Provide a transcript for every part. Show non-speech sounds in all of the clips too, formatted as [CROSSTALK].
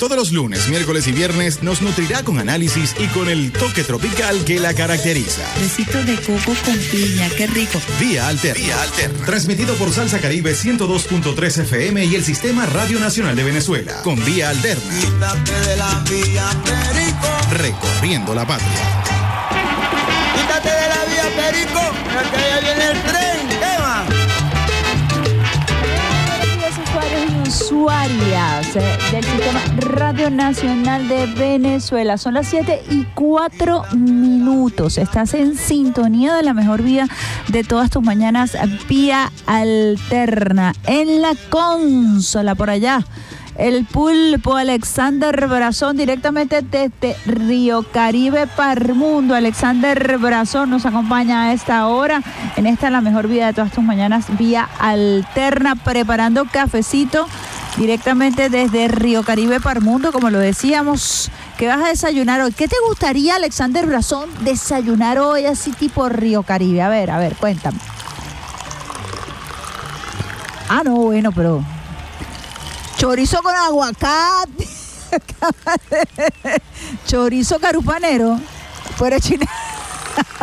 Todos los lunes, miércoles y viernes nos nutrirá con análisis y con el toque tropical que la caracteriza. Besitos de coco con piña, qué rico. Vía Alterna. Vía Alterna. Transmitido por Salsa Caribe 102.3 FM y el Sistema Radio Nacional de Venezuela. Con Vía Alterna. de la vía Perico. Recorriendo la patria. Quítate de la vía Perico, porque allá viene el tren. Usuarias eh, del Sistema Radio Nacional de Venezuela. Son las 7 y 4 minutos. Estás en sintonía de la mejor vía de todas tus mañanas, vía alterna. En la consola, por allá. El pulpo Alexander Brazón directamente desde Río Caribe Parmundo. Alexander Brazón nos acompaña a esta hora en esta la mejor vida de todas tus mañanas vía alterna preparando cafecito directamente desde Río Caribe Parmundo, como lo decíamos. ¿Qué vas a desayunar hoy? ¿Qué te gustaría, Alexander Brazón, desayunar hoy así tipo Río Caribe? A ver, a ver, cuéntame. Ah, no, bueno, pero Chorizo con aguacate. [LAUGHS] Chorizo carupanero. Fuera china.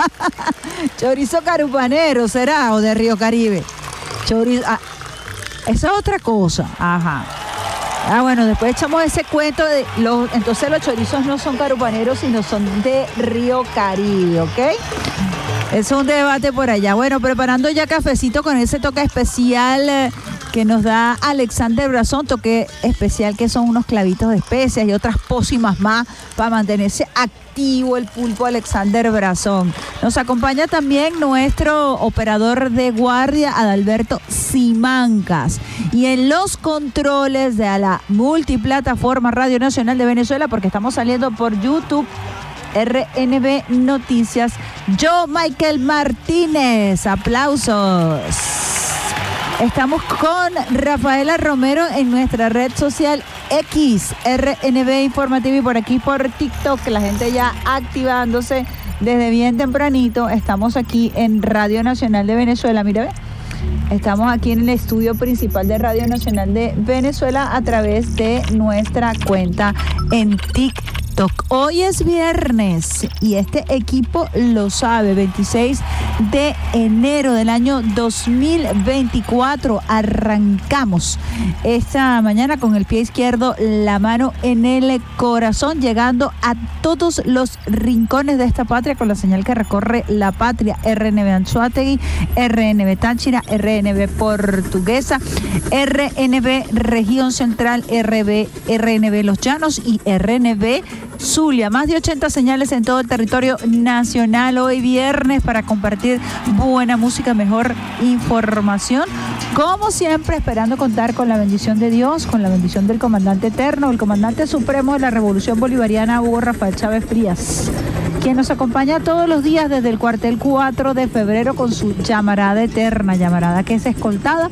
[LAUGHS] Chorizo carupanero será o de Río Caribe. Chorizo. ah, esa es otra cosa. Ajá. Ah, bueno, después echamos ese cuento de los. Entonces los chorizos no son carupaneros, sino son de Río Caribe, ¿ok? Es un debate por allá. Bueno, preparando ya cafecito con ese toque especial eh, que nos da Alexander Brazón, toque especial que son unos clavitos de especias y otras pócimas más para mantenerse activo el pulpo Alexander Brazón. Nos acompaña también nuestro operador de guardia, Adalberto Simancas. Y en los controles de la multiplataforma Radio Nacional de Venezuela, porque estamos saliendo por YouTube, RNB Noticias. Yo, Michael Martínez. Aplausos. Estamos con Rafaela Romero en nuestra red social X, RNB Informativo y por aquí por TikTok, la gente ya activándose desde bien tempranito. Estamos aquí en Radio Nacional de Venezuela, mira, ve. Estamos aquí en el estudio principal de Radio Nacional de Venezuela a través de nuestra cuenta en TikTok. Hoy es viernes y este equipo lo sabe, 26 de enero del año 2024. Arrancamos esta mañana con el pie izquierdo, la mano en el corazón, llegando a todos los rincones de esta patria con la señal que recorre la patria. RNB Anzuategui, RNB Táchira, RNB Portuguesa, RNB Región Central, RB, RNB Los Llanos y RNB Zulia. Más de 80 señales en todo el territorio nacional hoy viernes para compartir buena música, mejor información. Como siempre, esperando contar con la bendición de Dios, con la bendición del comandante eterno, el comandante supremo de la Revolución Bolivariana, Hugo Rafael Chávez Frías quien nos acompaña todos los días desde el cuartel 4 de febrero con su llamarada eterna, llamarada que es escoltada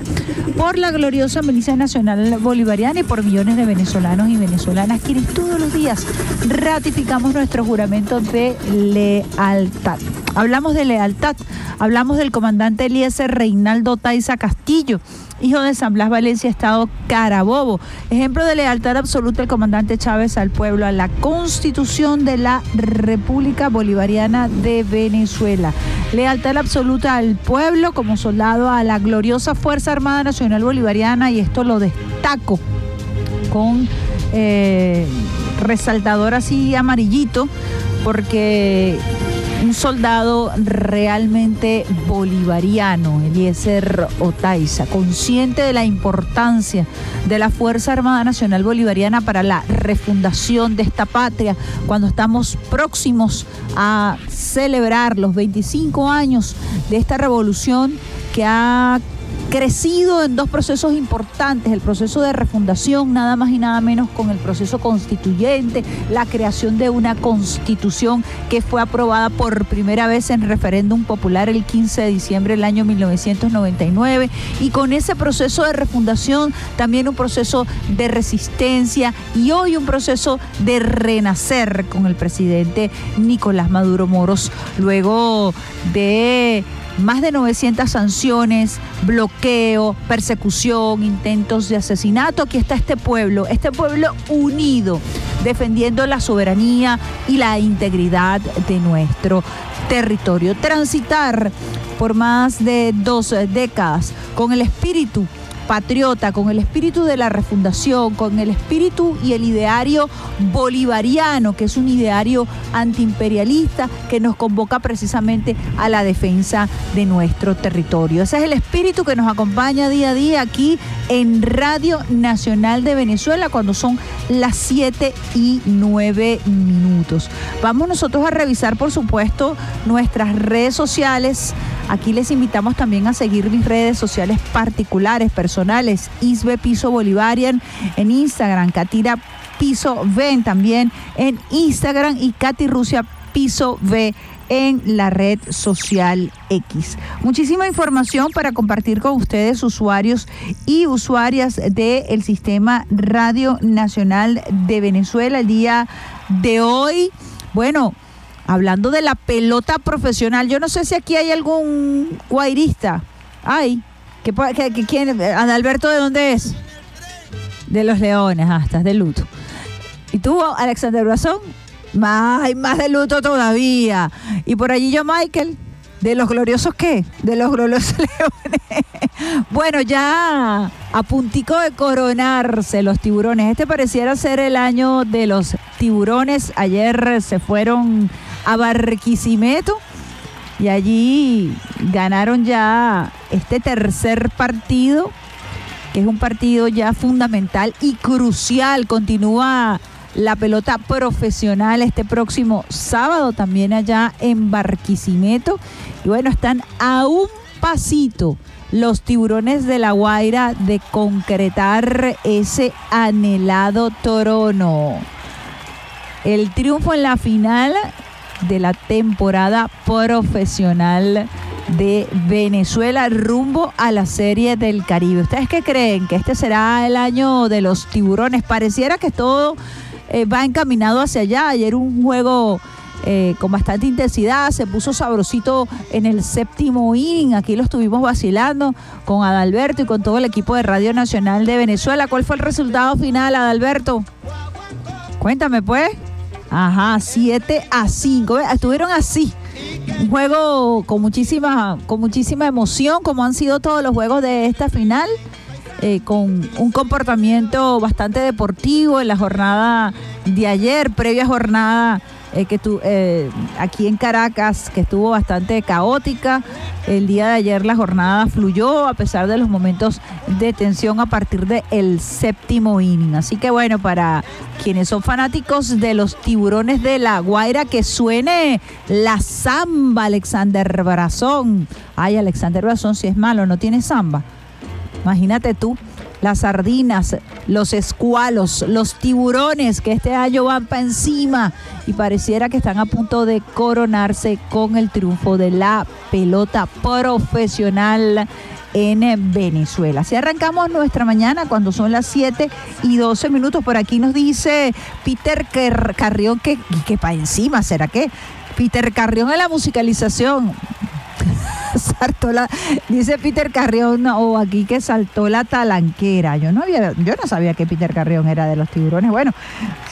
por la gloriosa Milicia Nacional Bolivariana y por millones de venezolanos y venezolanas quienes todos los días ratificamos nuestro juramento de lealtad. Hablamos de lealtad, hablamos del comandante Eliezer Reinaldo Taiza Castillo, hijo de San Blas Valencia, Estado Carabobo. Ejemplo de lealtad absoluta el comandante Chávez al pueblo, a la constitución de la República Bolivariana de Venezuela. Lealtad absoluta al pueblo como soldado a la gloriosa Fuerza Armada Nacional Bolivariana y esto lo destaco con eh, resaltador así amarillito porque un soldado realmente bolivariano, Eliezer Otaiza, consciente de la importancia de la Fuerza Armada Nacional Bolivariana para la refundación de esta patria, cuando estamos próximos a celebrar los 25 años de esta revolución que ha crecido en dos procesos importantes, el proceso de refundación, nada más y nada menos con el proceso constituyente, la creación de una constitución que fue aprobada por primera vez en referéndum popular el 15 de diciembre del año 1999 y con ese proceso de refundación también un proceso de resistencia y hoy un proceso de renacer con el presidente Nicolás Maduro Moros luego de más de 900 sanciones, bloqueo, persecución, intentos de asesinato. Aquí está este pueblo, este pueblo unido, defendiendo la soberanía y la integridad de nuestro territorio. Transitar por más de dos décadas con el espíritu patriota, con el espíritu de la refundación, con el espíritu y el ideario bolivariano, que es un ideario antiimperialista que nos convoca precisamente a la defensa de nuestro territorio. Ese es el espíritu que nos acompaña día a día aquí en Radio Nacional de Venezuela cuando son las 7 y 9 minutos. Vamos nosotros a revisar, por supuesto, nuestras redes sociales. Aquí les invitamos también a seguir mis redes sociales particulares, personales, Isbe Piso Bolivarian en Instagram, Katira Piso V también en Instagram y Katy Rusia Piso V en la red social X. Muchísima información para compartir con ustedes, usuarios y usuarias del Sistema Radio Nacional de Venezuela el día de hoy. Bueno, hablando de la pelota profesional, yo no sé si aquí hay algún guairista. Ay, ¿qué, qué, quién? Adalberto, ¿de dónde es? De los Leones, ah, estás de luto. ¿Y tú, Alexander Brazón? Más, más de luto todavía. Y por allí yo, Michael, ¿De los gloriosos qué? De los gloriosos [LAUGHS] leones. bueno, ya a puntico de coronarse los tiburones. Este pareciera ser el año de los tiburones. Ayer se fueron a Barquisimeto y allí ganaron ya este tercer partido, que es un partido ya fundamental y crucial. Continúa la pelota profesional este próximo sábado también allá en Barquisimeto. Y bueno, están a un pasito los tiburones de la Guaira de concretar ese anhelado trono. El triunfo en la final de la temporada profesional de Venezuela rumbo a la Serie del Caribe. ¿Ustedes qué creen? ¿Que este será el año de los tiburones? Pareciera que todo eh, va encaminado hacia allá. Ayer un juego eh, con bastante intensidad, se puso sabrosito en el séptimo inning. Aquí lo estuvimos vacilando con Adalberto y con todo el equipo de Radio Nacional de Venezuela. ¿Cuál fue el resultado final, Adalberto? Cuéntame, pues. Ajá, 7 a 5. Estuvieron así. Un juego con muchísima, con muchísima emoción, como han sido todos los juegos de esta final. Eh, con un comportamiento bastante deportivo en la jornada de ayer, previa jornada eh, que tu, eh, aquí en Caracas, que estuvo bastante caótica. El día de ayer la jornada fluyó a pesar de los momentos de tensión a partir del el séptimo inning. Así que bueno, para quienes son fanáticos de los tiburones de la Guaira, que suene la samba, Alexander Brazón. Ay, Alexander Brazón, si es malo, no tiene samba. Imagínate tú, las sardinas, los escualos, los tiburones que este año van para encima y pareciera que están a punto de coronarse con el triunfo de la pelota profesional en Venezuela. Así arrancamos nuestra mañana cuando son las 7 y 12 minutos. Por aquí nos dice Peter Carrión que, que para encima, ¿será que? Peter Carrión en la musicalización. Saltó la, dice Peter Carrión, o aquí que saltó la talanquera. Yo no había, yo no sabía que Peter Carrión era de los tiburones. Bueno,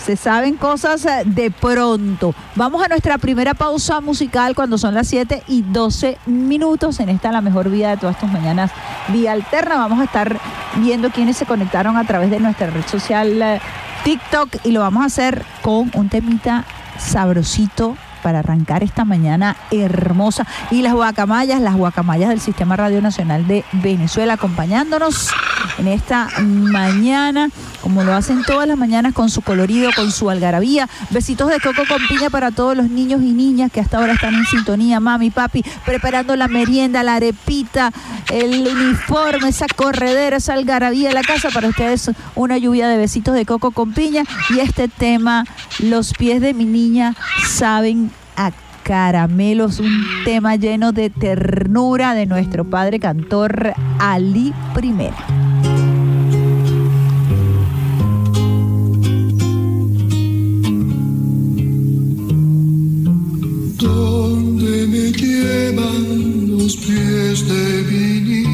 se saben cosas eh, de pronto. Vamos a nuestra primera pausa musical cuando son las 7 y 12 minutos. En esta la mejor vida de todas tus mañanas, vía alterna. Vamos a estar viendo quiénes se conectaron a través de nuestra red social eh, TikTok y lo vamos a hacer con un temita sabrosito para arrancar esta mañana hermosa. Y las guacamayas, las guacamayas del Sistema Radio Nacional de Venezuela, acompañándonos en esta mañana como lo hacen todas las mañanas con su colorido, con su algarabía. Besitos de coco con piña para todos los niños y niñas que hasta ahora están en sintonía, mami, papi, preparando la merienda, la arepita, el uniforme, esa corredera, esa algarabía de la casa. Para ustedes una lluvia de besitos de coco con piña y este tema, los pies de mi niña saben caramelos, un tema lleno de ternura de nuestro padre cantor Ali Primera. ¿Dónde me llevan los pies de mi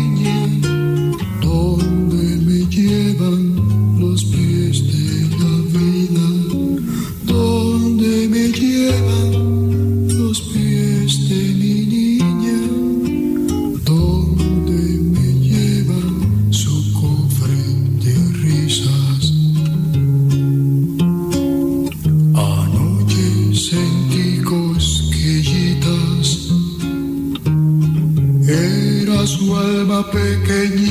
pequeña.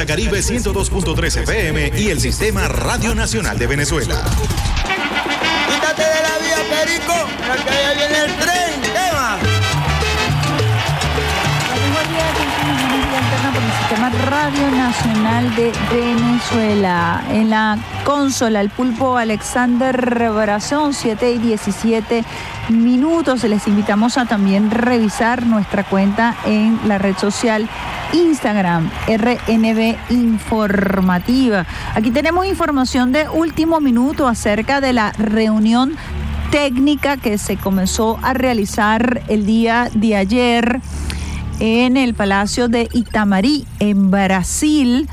Salsa Caribe 102.3 FM y el Sistema Radio Nacional de Venezuela. Quítate de la vía, Perico, porque allá viene el tren. Alterna por el Sistema Radio Nacional de Venezuela. En la Consola, el pulpo Alexander Brazón, 7 y 17 minutos. Les invitamos a también revisar nuestra cuenta en la red social Instagram, RNB Informativa. Aquí tenemos información de último minuto acerca de la reunión técnica que se comenzó a realizar el día de ayer en el Palacio de Itamarí, en Brasil,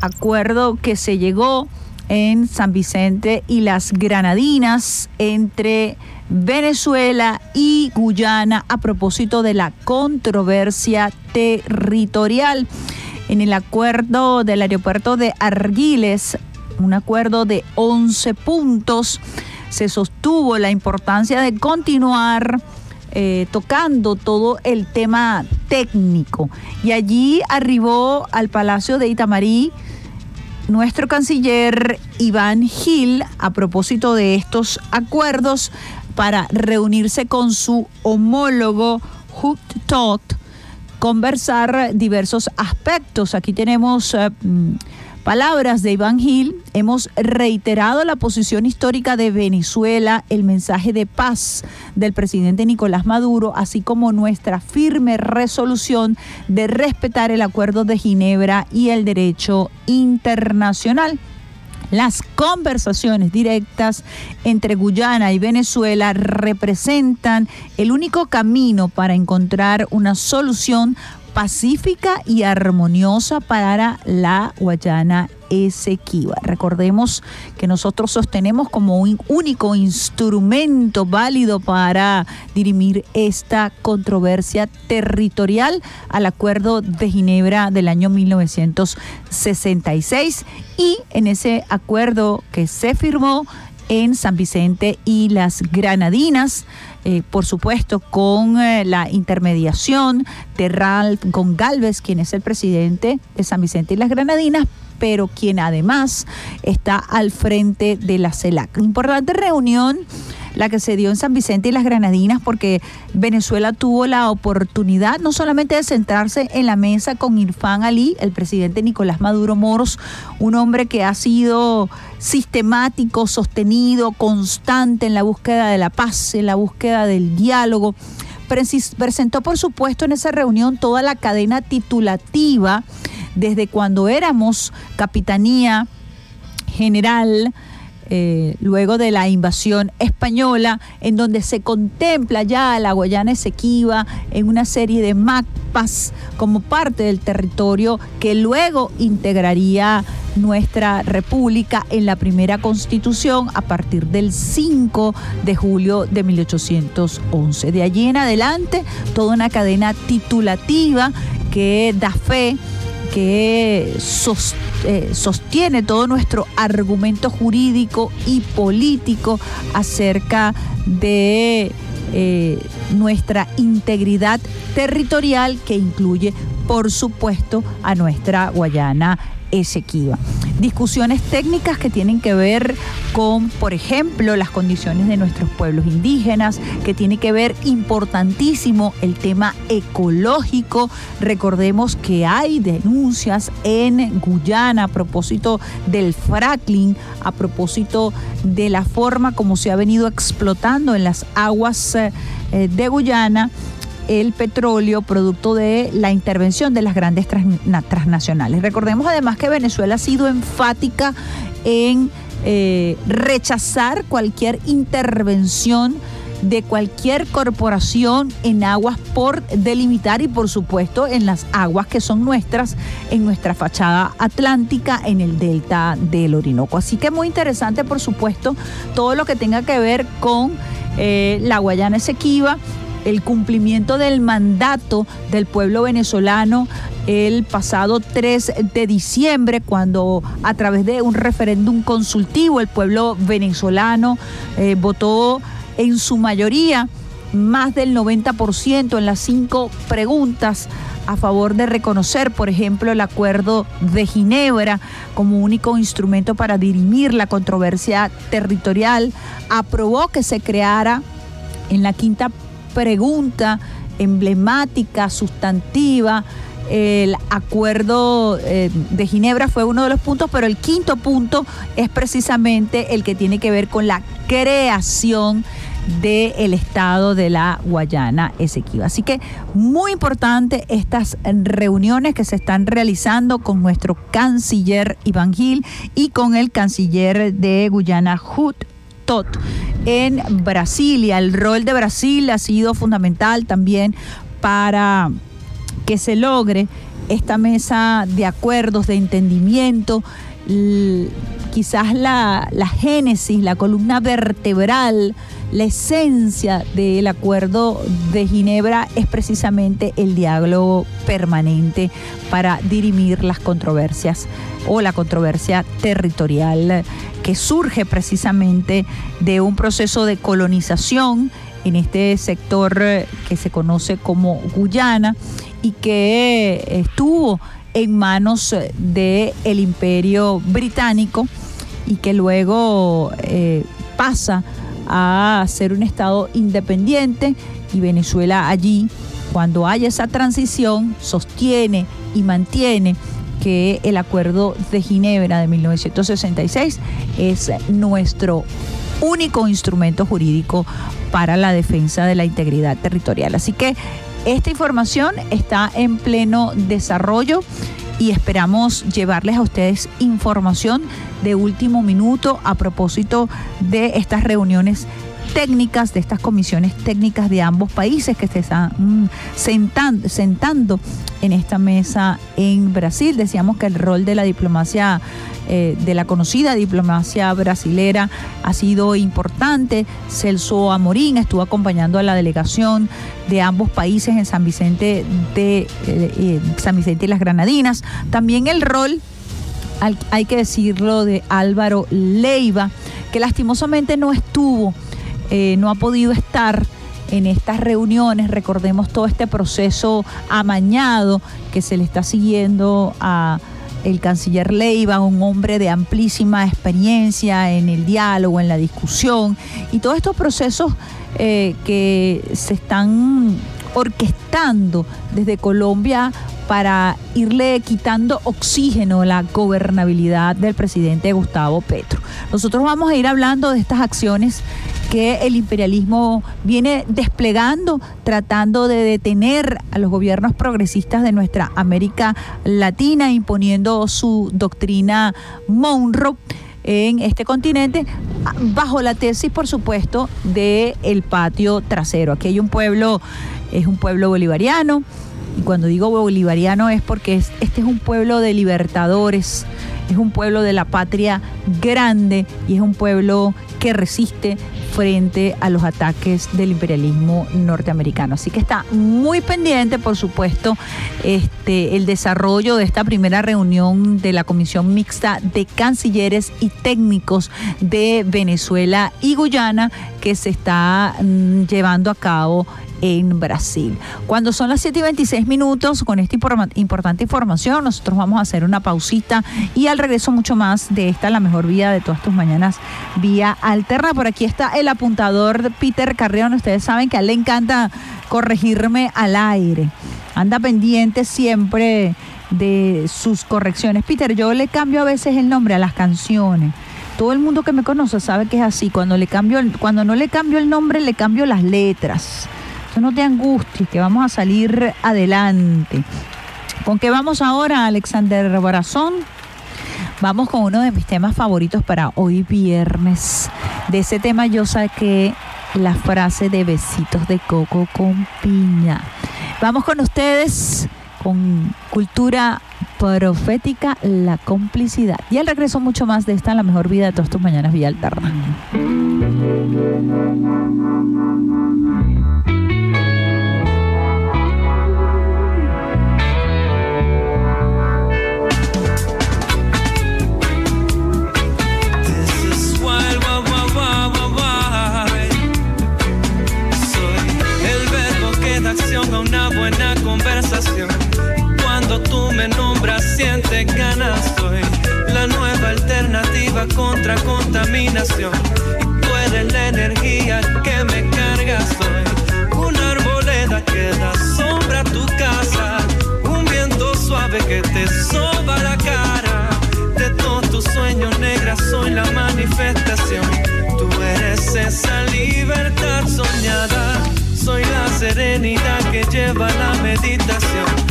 acuerdo que se llegó en San Vicente y las Granadinas entre Venezuela y Guyana a propósito de la controversia territorial. En el acuerdo del aeropuerto de Argiles, un acuerdo de 11 puntos, se sostuvo la importancia de continuar eh, tocando todo el tema técnico. Y allí arribó al Palacio de Itamarí nuestro canciller Iván Gil a propósito de estos acuerdos para reunirse con su homólogo Hut Tot, conversar diversos aspectos. Aquí tenemos eh, mm, palabras de Iván Gil. Hemos reiterado la posición histórica de Venezuela, el mensaje de paz del presidente Nicolás Maduro, así como nuestra firme resolución de respetar el acuerdo de Ginebra y el derecho internacional. Las conversaciones directas entre Guyana y Venezuela representan el único camino para encontrar una solución pacífica y armoniosa para la Guayana Esequiba. Recordemos que nosotros sostenemos como un único instrumento válido para dirimir esta controversia territorial al Acuerdo de Ginebra del año 1966 y en ese acuerdo que se firmó en San Vicente y las Granadinas, eh, por supuesto con eh, la intermediación de Ralph Gongalves, quien es el presidente de San Vicente y las Granadinas, pero quien además está al frente de la CELAC. Importante reunión la que se dio en San Vicente y las Granadinas, porque Venezuela tuvo la oportunidad no solamente de sentarse en la mesa con Irfán Ali, el presidente Nicolás Maduro Moros, un hombre que ha sido sistemático, sostenido, constante en la búsqueda de la paz, en la búsqueda del diálogo. Presentó, por supuesto, en esa reunión toda la cadena titulativa desde cuando éramos capitanía general, eh, luego de la invasión española, en donde se contempla ya la Guayana Esequiba en una serie de mapas como parte del territorio que luego integraría nuestra república en la primera constitución a partir del 5 de julio de 1811. De allí en adelante, toda una cadena titulativa que da fe que eh, sostiene todo nuestro argumento jurídico y político acerca de eh, nuestra integridad territorial que incluye, por supuesto, a nuestra Guayana Esequiba. Discusiones técnicas que tienen que ver con, por ejemplo, las condiciones de nuestros pueblos indígenas, que tiene que ver importantísimo el tema ecológico. Recordemos que hay denuncias en Guyana a propósito del fracking, a propósito de la forma como se ha venido explotando en las aguas eh, de Guyana el petróleo producto de la intervención de las grandes transnacionales. Recordemos además que Venezuela ha sido enfática en eh, rechazar cualquier intervención de cualquier corporación en aguas por delimitar y por supuesto en las aguas que son nuestras, en nuestra fachada atlántica, en el delta del Orinoco. Así que muy interesante por supuesto todo lo que tenga que ver con eh, la Guayana Esequiba el cumplimiento del mandato del pueblo venezolano el pasado 3 de diciembre, cuando a través de un referéndum consultivo el pueblo venezolano eh, votó en su mayoría más del 90% en las cinco preguntas a favor de reconocer, por ejemplo, el acuerdo de Ginebra como único instrumento para dirimir la controversia territorial, aprobó que se creara en la quinta pregunta emblemática, sustantiva, el acuerdo eh, de Ginebra fue uno de los puntos, pero el quinto punto es precisamente el que tiene que ver con la creación del estado de la Guayana Esequiba. Así que muy importante estas reuniones que se están realizando con nuestro canciller Iván Gil y con el canciller de Guyana Hut En Brasilia. El rol de Brasil ha sido fundamental también para que se logre esta mesa de acuerdos, de entendimiento, quizás la, la génesis, la columna vertebral, la esencia del acuerdo de Ginebra es precisamente el diálogo permanente para dirimir las controversias o la controversia territorial que surge precisamente de un proceso de colonización en este sector eh, que se conoce como Guyana y que eh, estuvo en manos del el imperio británico y que luego eh, pasa a ser un estado independiente y Venezuela allí, cuando haya esa transición, sostiene y mantiene que el acuerdo de Ginebra de 1966 es nuestro único instrumento jurídico para la defensa de la integridad territorial. Así que esta información está en pleno desarrollo y esperamos llevarles a ustedes información de último minuto a propósito de estas reuniones técnicas, de estas comisiones técnicas de ambos países que se están mm, sentan- sentando en esta mesa en Brasil. Decíamos que el rol de la diplomacia, eh, de la conocida diplomacia brasilera, ha sido importante. Celso Amorín estuvo acompañando a la delegación de ambos países en San Vicente de eh, eh, San Vicente y las Granadinas. También el rol hay que decirlo, de Álvaro Leiva, que lastimosamente no estuvo, eh, no ha podido estar en estas reuniones. Recordemos todo este proceso amañado que se le está siguiendo a el canciller Leiva, un hombre de amplísima experiencia en el diálogo, en la discusión, y todos estos procesos eh, que se están orquestando desde Colombia para irle quitando oxígeno a la gobernabilidad del presidente Gustavo Petro. Nosotros vamos a ir hablando de estas acciones que el imperialismo viene desplegando, tratando de detener a los gobiernos progresistas de nuestra América Latina, imponiendo su doctrina Monroe en este continente, bajo la tesis, por supuesto, de el patio trasero. Aquí hay un pueblo, es un pueblo bolivariano, y cuando digo bolivariano es porque es- este es un pueblo de libertadores, es un pueblo de la patria grande y es un pueblo que resiste frente a los ataques del imperialismo norteamericano. Así que está muy pendiente, por supuesto, este, el desarrollo de esta primera reunión de la Comisión Mixta de Cancilleres y Técnicos de Venezuela y Guyana que se está mm, llevando a cabo en Brasil. Cuando son las 7 y 26 minutos, con esta importante información, nosotros vamos a hacer una pausita y al regreso mucho más de esta, la mejor vía de todas tus mañanas, vía alterna. Por aquí está el apuntador Peter Carrión. Ustedes saben que a él le encanta corregirme al aire. Anda pendiente siempre de sus correcciones. Peter, yo le cambio a veces el nombre a las canciones. Todo el mundo que me conoce sabe que es así. Cuando le cambio, cuando no le cambio el nombre, le cambio las letras. No te angusties, que vamos a salir adelante. ¿Con qué vamos ahora, Alexander Barazón? Vamos con uno de mis temas favoritos para hoy viernes. De ese tema yo saqué la frase de besitos de coco con piña. Vamos con ustedes con cultura profética, la complicidad. Y al regreso mucho más de esta, la mejor vida de todas tus mañanas, Vía tú me nombras, siente ganas. Soy la nueva alternativa contra contaminación. Y tú eres la energía que me carga. Soy una arboleda que da sombra a tu casa. Un viento suave que te soba la cara. De todos tus sueños negras soy la manifestación. Tú eres esa libertad soñada. Soy la serenidad que lleva la meditación.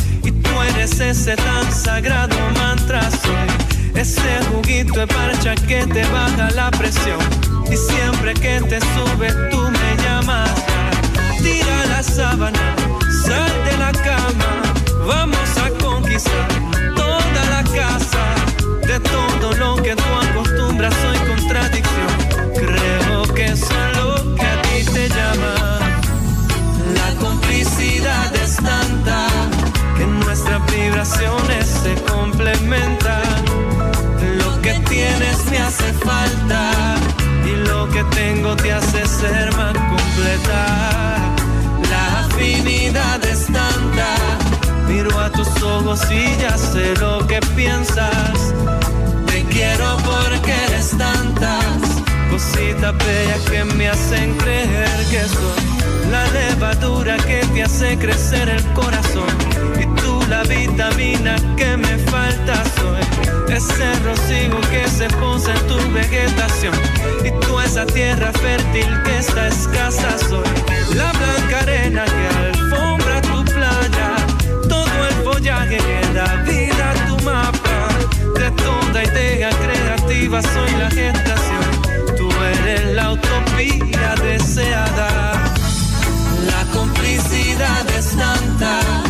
Ese tan sagrado mantra. Soy ese juguito de parcha que te baja la presión. Y siempre que te subes tú me llamas. Tira la sábana, sal de la cama. Vamos a conquistar toda la casa. De todo lo que tú acostumbras soy contradicción. Creo que eso vibraciones se complementan. Lo que tienes me hace falta y lo que tengo te hace ser más completa. La afinidad es tanta, miro a tus ojos y ya sé lo que piensas. Te quiero porque eres tantas cositas bellas que me hacen creer que soy la levadura que te hace crecer el corazón la vitamina que me falta soy. Ese rocío que se posa en tu vegetación. Y tú esa tierra fértil que está escasa soy. La blanca arena que alfombra tu playa. Todo el follaje que da vida a tu mapa. De toda idea creativa soy la gestación. Tú eres la utopía deseada. La complicidad es tanta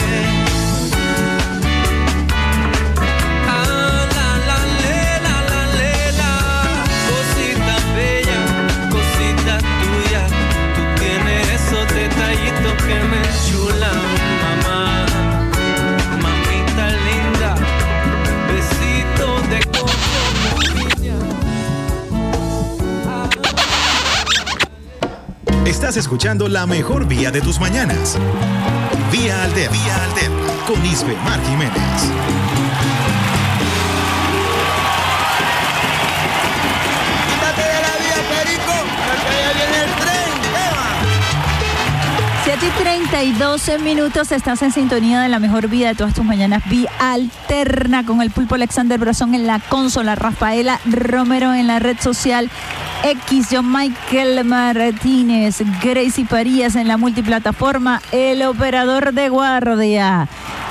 Detallitos que me chulan, mamá. Mamita linda, besito de coco. Estás escuchando la mejor vía de tus mañanas. Vía Alterna. Vía Alterna. Con Isbe Mar Jiménez. 7 y 32 minutos, estás en sintonía de la mejor vida de todas tus mañanas. Vía alterna con el pulpo Alexander Brazón en la consola, Rafaela Romero en la red social X, John Michael Martínez, Gracie Parías en la multiplataforma, el operador de guardia.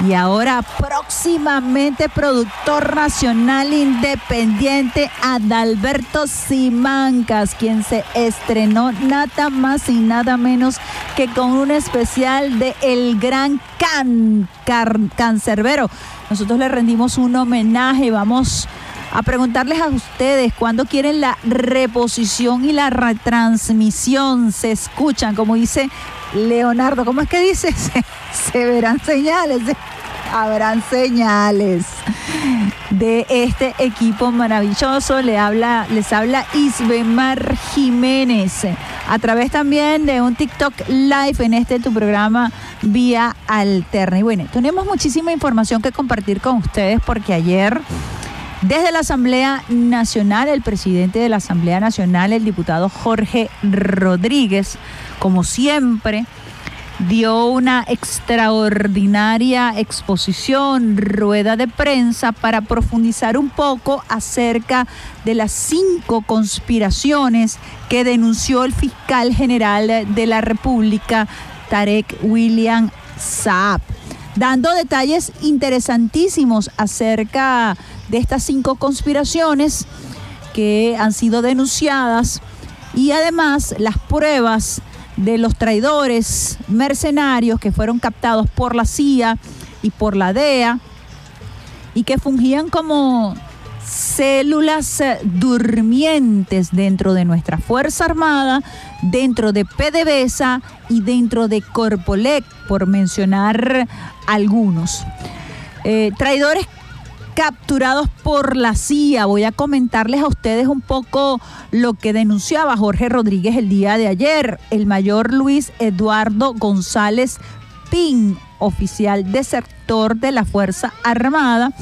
Y ahora próximamente productor nacional independiente Adalberto Simancas, quien se estrenó nada más y nada menos que con un especial de El Gran Cancerbero. Nosotros le rendimos un homenaje, vamos a preguntarles a ustedes cuándo quieren la reposición y la retransmisión. Se escuchan, como dice Leonardo, ¿cómo es que dice? [LAUGHS] Se, verán señales, se- habrán señales de este equipo maravilloso. Le habla, les habla Isbemar Jiménez a través también de un TikTok live en este tu programa Vía Alterna. Y bueno, tenemos muchísima información que compartir con ustedes porque ayer desde la Asamblea Nacional, el presidente de la Asamblea Nacional, el diputado Jorge Rodríguez, como siempre, dio una extraordinaria exposición, rueda de prensa para profundizar un poco acerca de las cinco conspiraciones que denunció el fiscal general de la República, Tarek William Saab, dando detalles interesantísimos acerca de estas cinco conspiraciones que han sido denunciadas y además las pruebas de los traidores mercenarios que fueron captados por la CIA y por la DEA y que fungían como células durmientes dentro de nuestra Fuerza Armada, dentro de PDVSA y dentro de Corpolec, por mencionar algunos. Eh, traidores capturados por la CIA. Voy a comentarles a ustedes un poco lo que denunciaba Jorge Rodríguez el día de ayer. El mayor Luis Eduardo González Pin, oficial desertor de la Fuerza Armada,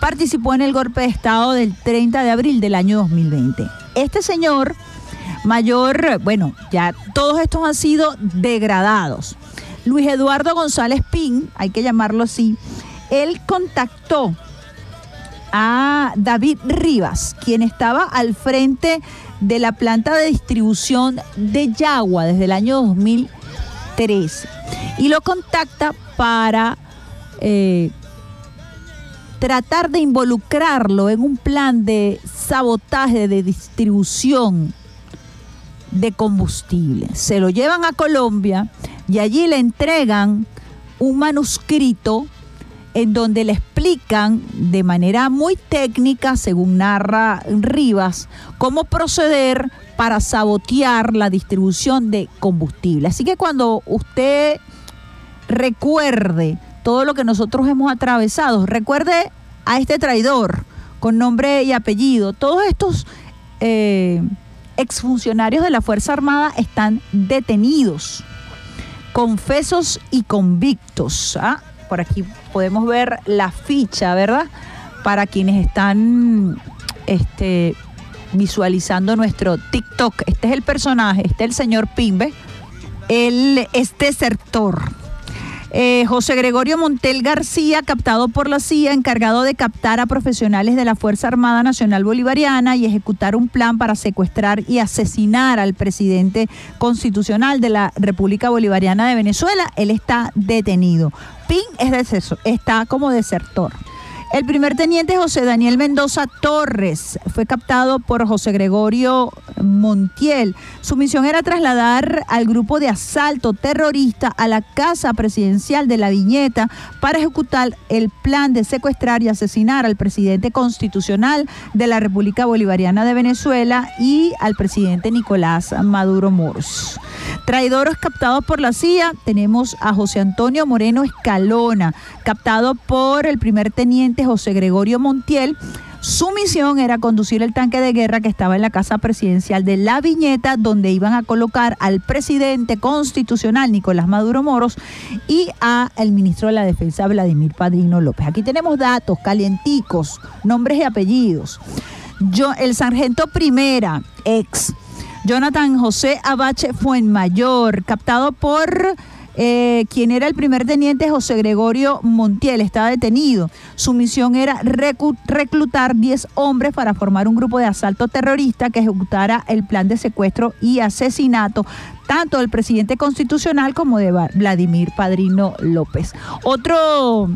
participó en el golpe de Estado del 30 de abril del año 2020. Este señor mayor, bueno, ya todos estos han sido degradados. Luis Eduardo González Pin, hay que llamarlo así, él contactó a David Rivas, quien estaba al frente de la planta de distribución de Yagua desde el año 2013. Y lo contacta para eh, tratar de involucrarlo en un plan de sabotaje de distribución de combustible. Se lo llevan a Colombia y allí le entregan un manuscrito en donde le explican de manera muy técnica, según narra Rivas, cómo proceder para sabotear la distribución de combustible. Así que cuando usted recuerde todo lo que nosotros hemos atravesado, recuerde a este traidor con nombre y apellido, todos estos eh, exfuncionarios de la Fuerza Armada están detenidos, confesos y convictos. ¿ah? Por aquí podemos ver la ficha, ¿verdad? Para quienes están este, visualizando nuestro TikTok. Este es el personaje, este es el señor Pimbe. Él es desertor. Eh, José Gregorio Montel García, captado por la CIA, encargado de captar a profesionales de la Fuerza Armada Nacional Bolivariana y ejecutar un plan para secuestrar y asesinar al presidente constitucional de la República Bolivariana de Venezuela. Él está detenido. Pin es deceso- está como desertor. El primer teniente José Daniel Mendoza Torres fue captado por José Gregorio Montiel. Su misión era trasladar al grupo de asalto terrorista a la casa presidencial de la Viñeta para ejecutar el plan de secuestrar y asesinar al presidente constitucional de la República Bolivariana de Venezuela y al presidente Nicolás Maduro Moros. Traidores captados por la CIA, tenemos a José Antonio Moreno Escalona, captado por el primer teniente José Gregorio Montiel. Su misión era conducir el tanque de guerra que estaba en la casa presidencial de La Viñeta, donde iban a colocar al presidente constitucional Nicolás Maduro Moros y a el ministro de la Defensa Vladimir Padrino López. Aquí tenemos datos calienticos, nombres y apellidos. Yo, el sargento primera, ex Jonathan José Abache Fuenmayor, captado por eh, quien era el primer teniente José Gregorio Montiel, estaba detenido. Su misión era reclutar 10 hombres para formar un grupo de asalto terrorista que ejecutara el plan de secuestro y asesinato tanto del presidente constitucional como de Vladimir Padrino López. Otro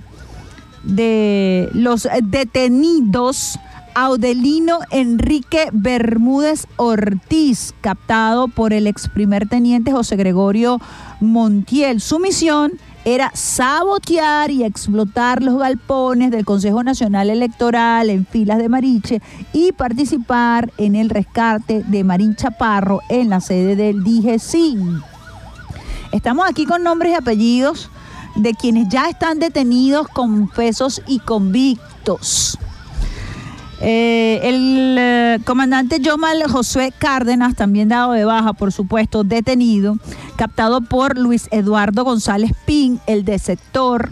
de los detenidos, Audelino Enrique Bermúdez Ortiz, captado por el ex primer teniente José Gregorio Montiel. Su misión era sabotear y explotar los galpones del Consejo Nacional Electoral en filas de Mariche y participar en el rescate de Marín Chaparro en la sede del DIGESIN. Estamos aquí con nombres y apellidos de quienes ya están detenidos, confesos y convictos. Eh, el eh, comandante Yomal Josué Cárdenas, también dado de baja, por supuesto, detenido, captado por Luis Eduardo González Pin, el de sector,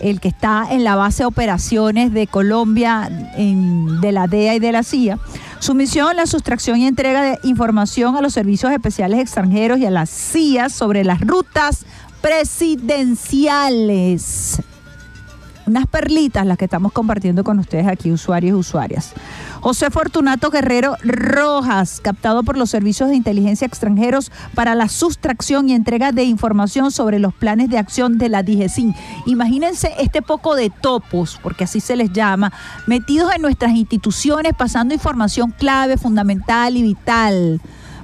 el que está en la base de operaciones de Colombia, de la DEA y de la CIA. Su misión, la sustracción y entrega de información a los servicios especiales extranjeros y a la CIA sobre las rutas presidenciales unas perlitas las que estamos compartiendo con ustedes aquí, usuarios y usuarias. José Fortunato Guerrero Rojas, captado por los servicios de inteligencia extranjeros para la sustracción y entrega de información sobre los planes de acción de la DIGESIN. Imagínense este poco de topos, porque así se les llama, metidos en nuestras instituciones, pasando información clave, fundamental y vital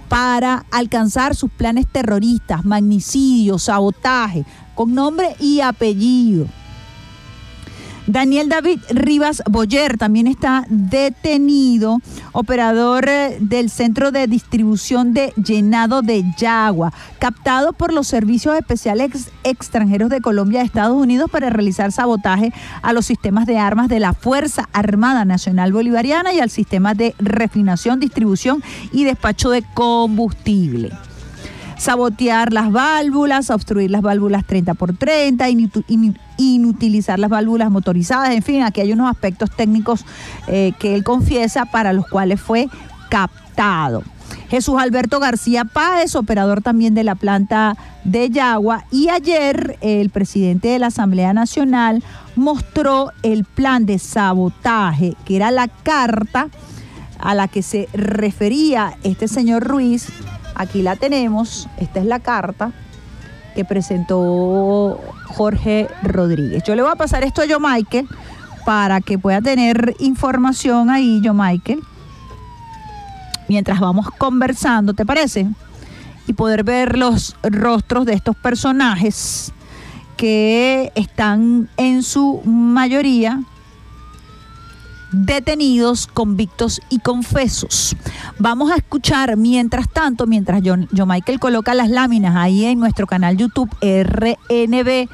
para alcanzar sus planes terroristas, magnicidio, sabotaje, con nombre y apellido. Daniel David Rivas Boyer también está detenido, operador eh, del Centro de Distribución de Llenado de Yagua, captado por los servicios especiales ex- extranjeros de Colombia y Estados Unidos para realizar sabotaje a los sistemas de armas de la Fuerza Armada Nacional Bolivariana y al sistema de refinación, distribución y despacho de combustible. Sabotear las válvulas, obstruir las válvulas 30 por 30, initu- ini- inutilizar las válvulas motorizadas, en fin, aquí hay unos aspectos técnicos eh, que él confiesa para los cuales fue captado. Jesús Alberto García Páez, operador también de la planta de Yagua, y ayer el presidente de la Asamblea Nacional mostró el plan de sabotaje, que era la carta a la que se refería este señor Ruiz. Aquí la tenemos, esta es la carta que presentó Jorge Rodríguez. Yo le voy a pasar esto a yo Michael para que pueda tener información ahí, yo Michael, mientras vamos conversando, ¿te parece? Y poder ver los rostros de estos personajes que están en su mayoría detenidos, convictos y confesos. Vamos a escuchar, mientras tanto, mientras yo, yo Michael coloca las láminas ahí en nuestro canal YouTube RNB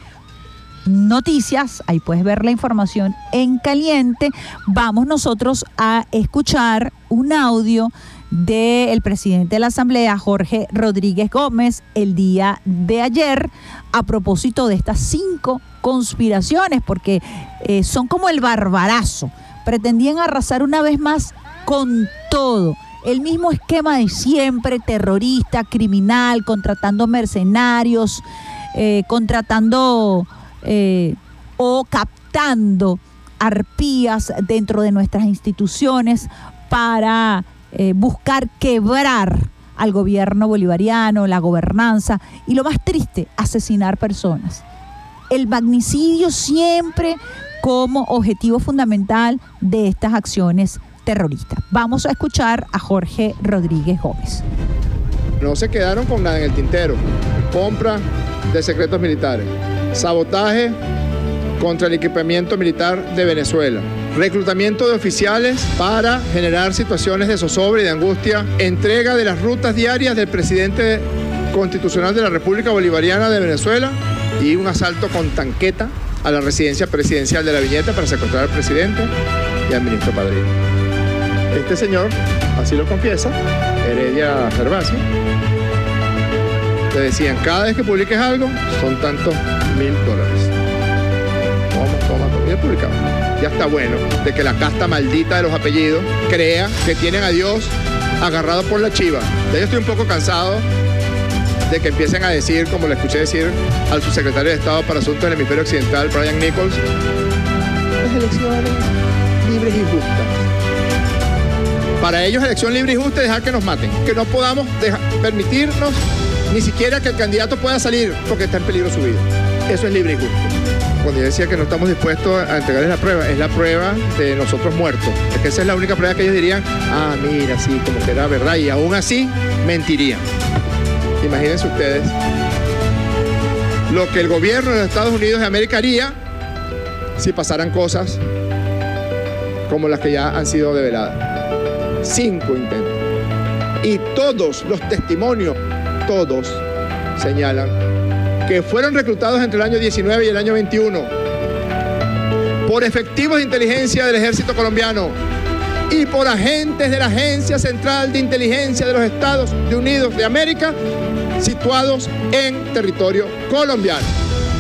Noticias, ahí puedes ver la información en caliente. Vamos nosotros a escuchar un audio del presidente de la Asamblea, Jorge Rodríguez Gómez, el día de ayer, a propósito de estas cinco conspiraciones, porque eh, son como el barbarazo. Pretendían arrasar una vez más con todo. El mismo esquema de siempre, terrorista, criminal, contratando mercenarios, eh, contratando eh, o captando arpías dentro de nuestras instituciones para eh, buscar quebrar al gobierno bolivariano, la gobernanza y lo más triste, asesinar personas. El magnicidio siempre como objetivo fundamental de estas acciones terroristas. Vamos a escuchar a Jorge Rodríguez Gómez. No se quedaron con nada en el tintero. Compra de secretos militares. Sabotaje contra el equipamiento militar de Venezuela. Reclutamiento de oficiales para generar situaciones de zozobra y de angustia. Entrega de las rutas diarias del presidente constitucional de la República Bolivariana de Venezuela y un asalto con tanqueta a la residencia presidencial de la Viñeta para secuestrar al presidente y al ministro Padrino. Este señor, así lo confiesa, Heredia Gervasio, le decían, cada vez que publiques algo, son tantos mil dólares. Toma, toma, toma. Y él publicaba. Ya está bueno de que la casta maldita de los apellidos crea que tienen a Dios agarrado por la chiva. Ya yo estoy un poco cansado de que empiecen a decir, como le escuché decir al subsecretario de Estado para Asuntos del Hemisferio Occidental, Brian Nichols, las elecciones libres y justas. Para ellos elección libre y justa es dejar que nos maten, que no podamos permitirnos ni siquiera que el candidato pueda salir porque está en peligro su vida. Eso es libre y justo. Cuando yo decía que no estamos dispuestos a entregarles la prueba, es la prueba de nosotros muertos. Es que esa es la única prueba que ellos dirían, ah, mira, sí, como que era verdad, y aún así mentirían. Imagínense ustedes lo que el gobierno de los Estados Unidos de América haría si pasaran cosas como las que ya han sido develadas. Cinco intentos. Y todos los testimonios, todos señalan que fueron reclutados entre el año 19 y el año 21 por efectivos de inteligencia del ejército colombiano y por agentes de la Agencia Central de Inteligencia de los Estados Unidos de América situados en territorio colombiano.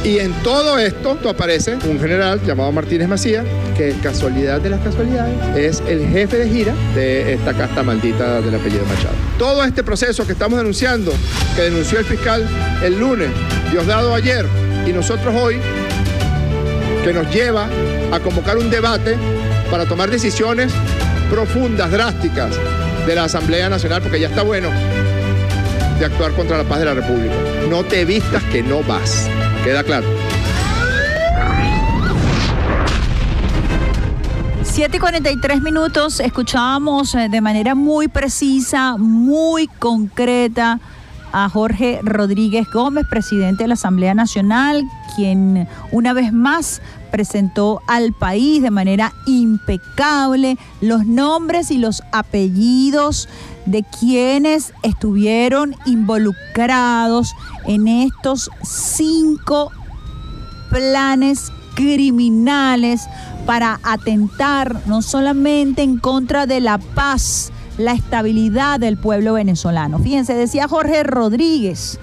Y en todo esto aparece un general llamado Martínez Macías, que casualidad de las casualidades es el jefe de gira de esta casta maldita del apellido Machado. Todo este proceso que estamos denunciando, que denunció el fiscal el lunes, Diosdado ayer y nosotros hoy, que nos lleva a convocar un debate para tomar decisiones profundas, drásticas de la Asamblea Nacional, porque ya está bueno de actuar contra la paz de la República. No te vistas que no vas. Queda claro. 7 y 43 minutos, escuchábamos eh, de manera muy precisa, muy concreta a Jorge Rodríguez Gómez, presidente de la Asamblea Nacional, quien una vez más presentó al país de manera impecable los nombres y los apellidos de quienes estuvieron involucrados en estos cinco planes criminales para atentar no solamente en contra de la paz, la estabilidad del pueblo venezolano. Fíjense, decía Jorge Rodríguez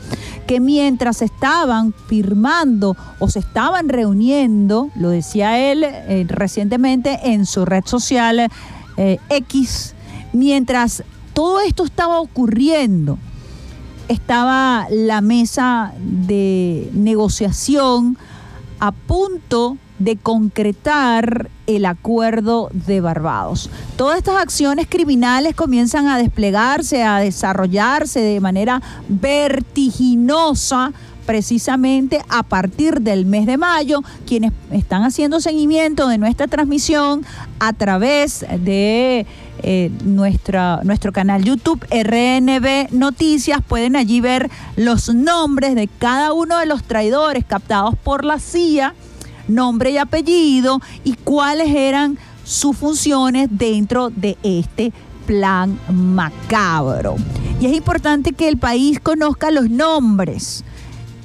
que mientras estaban firmando o se estaban reuniendo, lo decía él eh, recientemente en su red social eh, X, mientras todo esto estaba ocurriendo, estaba la mesa de negociación a punto de concretar el acuerdo de Barbados. Todas estas acciones criminales comienzan a desplegarse, a desarrollarse de manera vertiginosa precisamente a partir del mes de mayo, quienes están haciendo seguimiento de nuestra transmisión a través de eh, nuestro canal YouTube RNB Noticias, pueden allí ver los nombres de cada uno de los traidores captados por la CIA nombre y apellido y cuáles eran sus funciones dentro de este plan macabro. Y es importante que el país conozca los nombres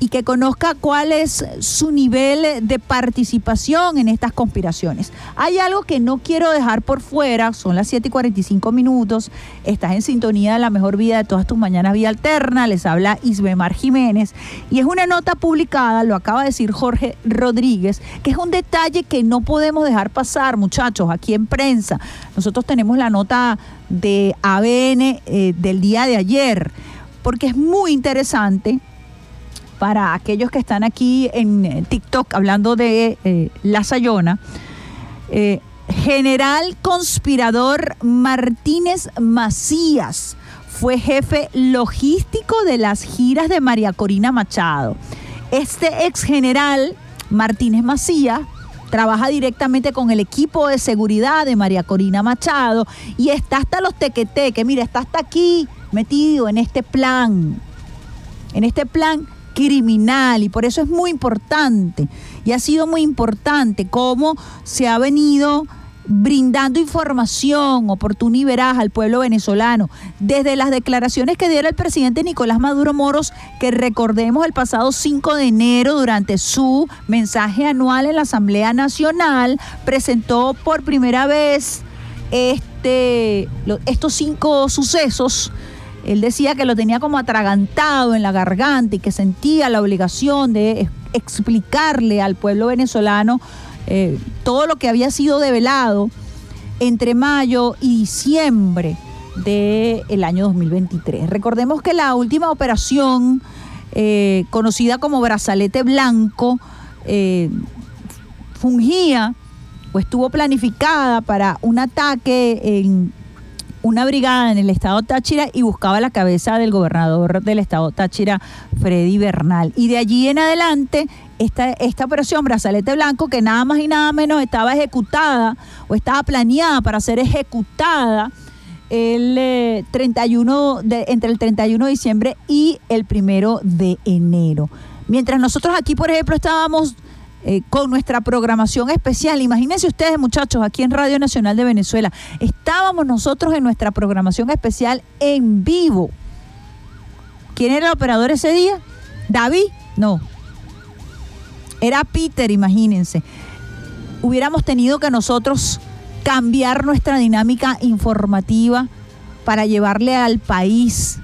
y que conozca cuál es su nivel de participación en estas conspiraciones. Hay algo que no quiero dejar por fuera, son las 7 y 45 minutos, estás en sintonía de la mejor vida de todas tus mañanas vía alterna, les habla Isbemar Jiménez y es una nota publicada, lo acaba de decir Jorge Rodríguez, que es un detalle que no podemos dejar pasar, muchachos, aquí en prensa. Nosotros tenemos la nota de ABN eh, del día de ayer, porque es muy interesante para aquellos que están aquí en eh, TikTok hablando de eh, La Sayona, eh, general conspirador Martínez Macías fue jefe logístico de las giras de María Corina Machado. Este ex general Martínez Macías trabaja directamente con el equipo de seguridad de María Corina Machado y está hasta los tequeteques, mira, está hasta aquí metido en este plan, en este plan criminal y por eso es muy importante y ha sido muy importante cómo se ha venido brindando información oportuna y veraz al pueblo venezolano, desde las declaraciones que diera el presidente Nicolás Maduro Moros, que recordemos el pasado 5 de enero durante su mensaje anual en la Asamblea Nacional, presentó por primera vez este, estos cinco sucesos él decía que lo tenía como atragantado en la garganta y que sentía la obligación de explicarle al pueblo venezolano eh, todo lo que había sido develado entre mayo y diciembre del año 2023. Recordemos que la última operación, eh, conocida como Brazalete Blanco, eh, fungía o estuvo planificada para un ataque en una brigada en el estado Táchira y buscaba la cabeza del gobernador del estado Táchira, Freddy Bernal. Y de allí en adelante, esta, esta operación Brazalete Blanco, que nada más y nada menos estaba ejecutada o estaba planeada para ser ejecutada el 31 eh, de, entre el 31 de diciembre y el primero de enero. Mientras nosotros aquí, por ejemplo, estábamos eh, con nuestra programación especial. Imagínense ustedes, muchachos, aquí en Radio Nacional de Venezuela, estábamos nosotros en nuestra programación especial en vivo. ¿Quién era el operador ese día? ¿David? No. Era Peter, imagínense. Hubiéramos tenido que nosotros cambiar nuestra dinámica informativa para llevarle al país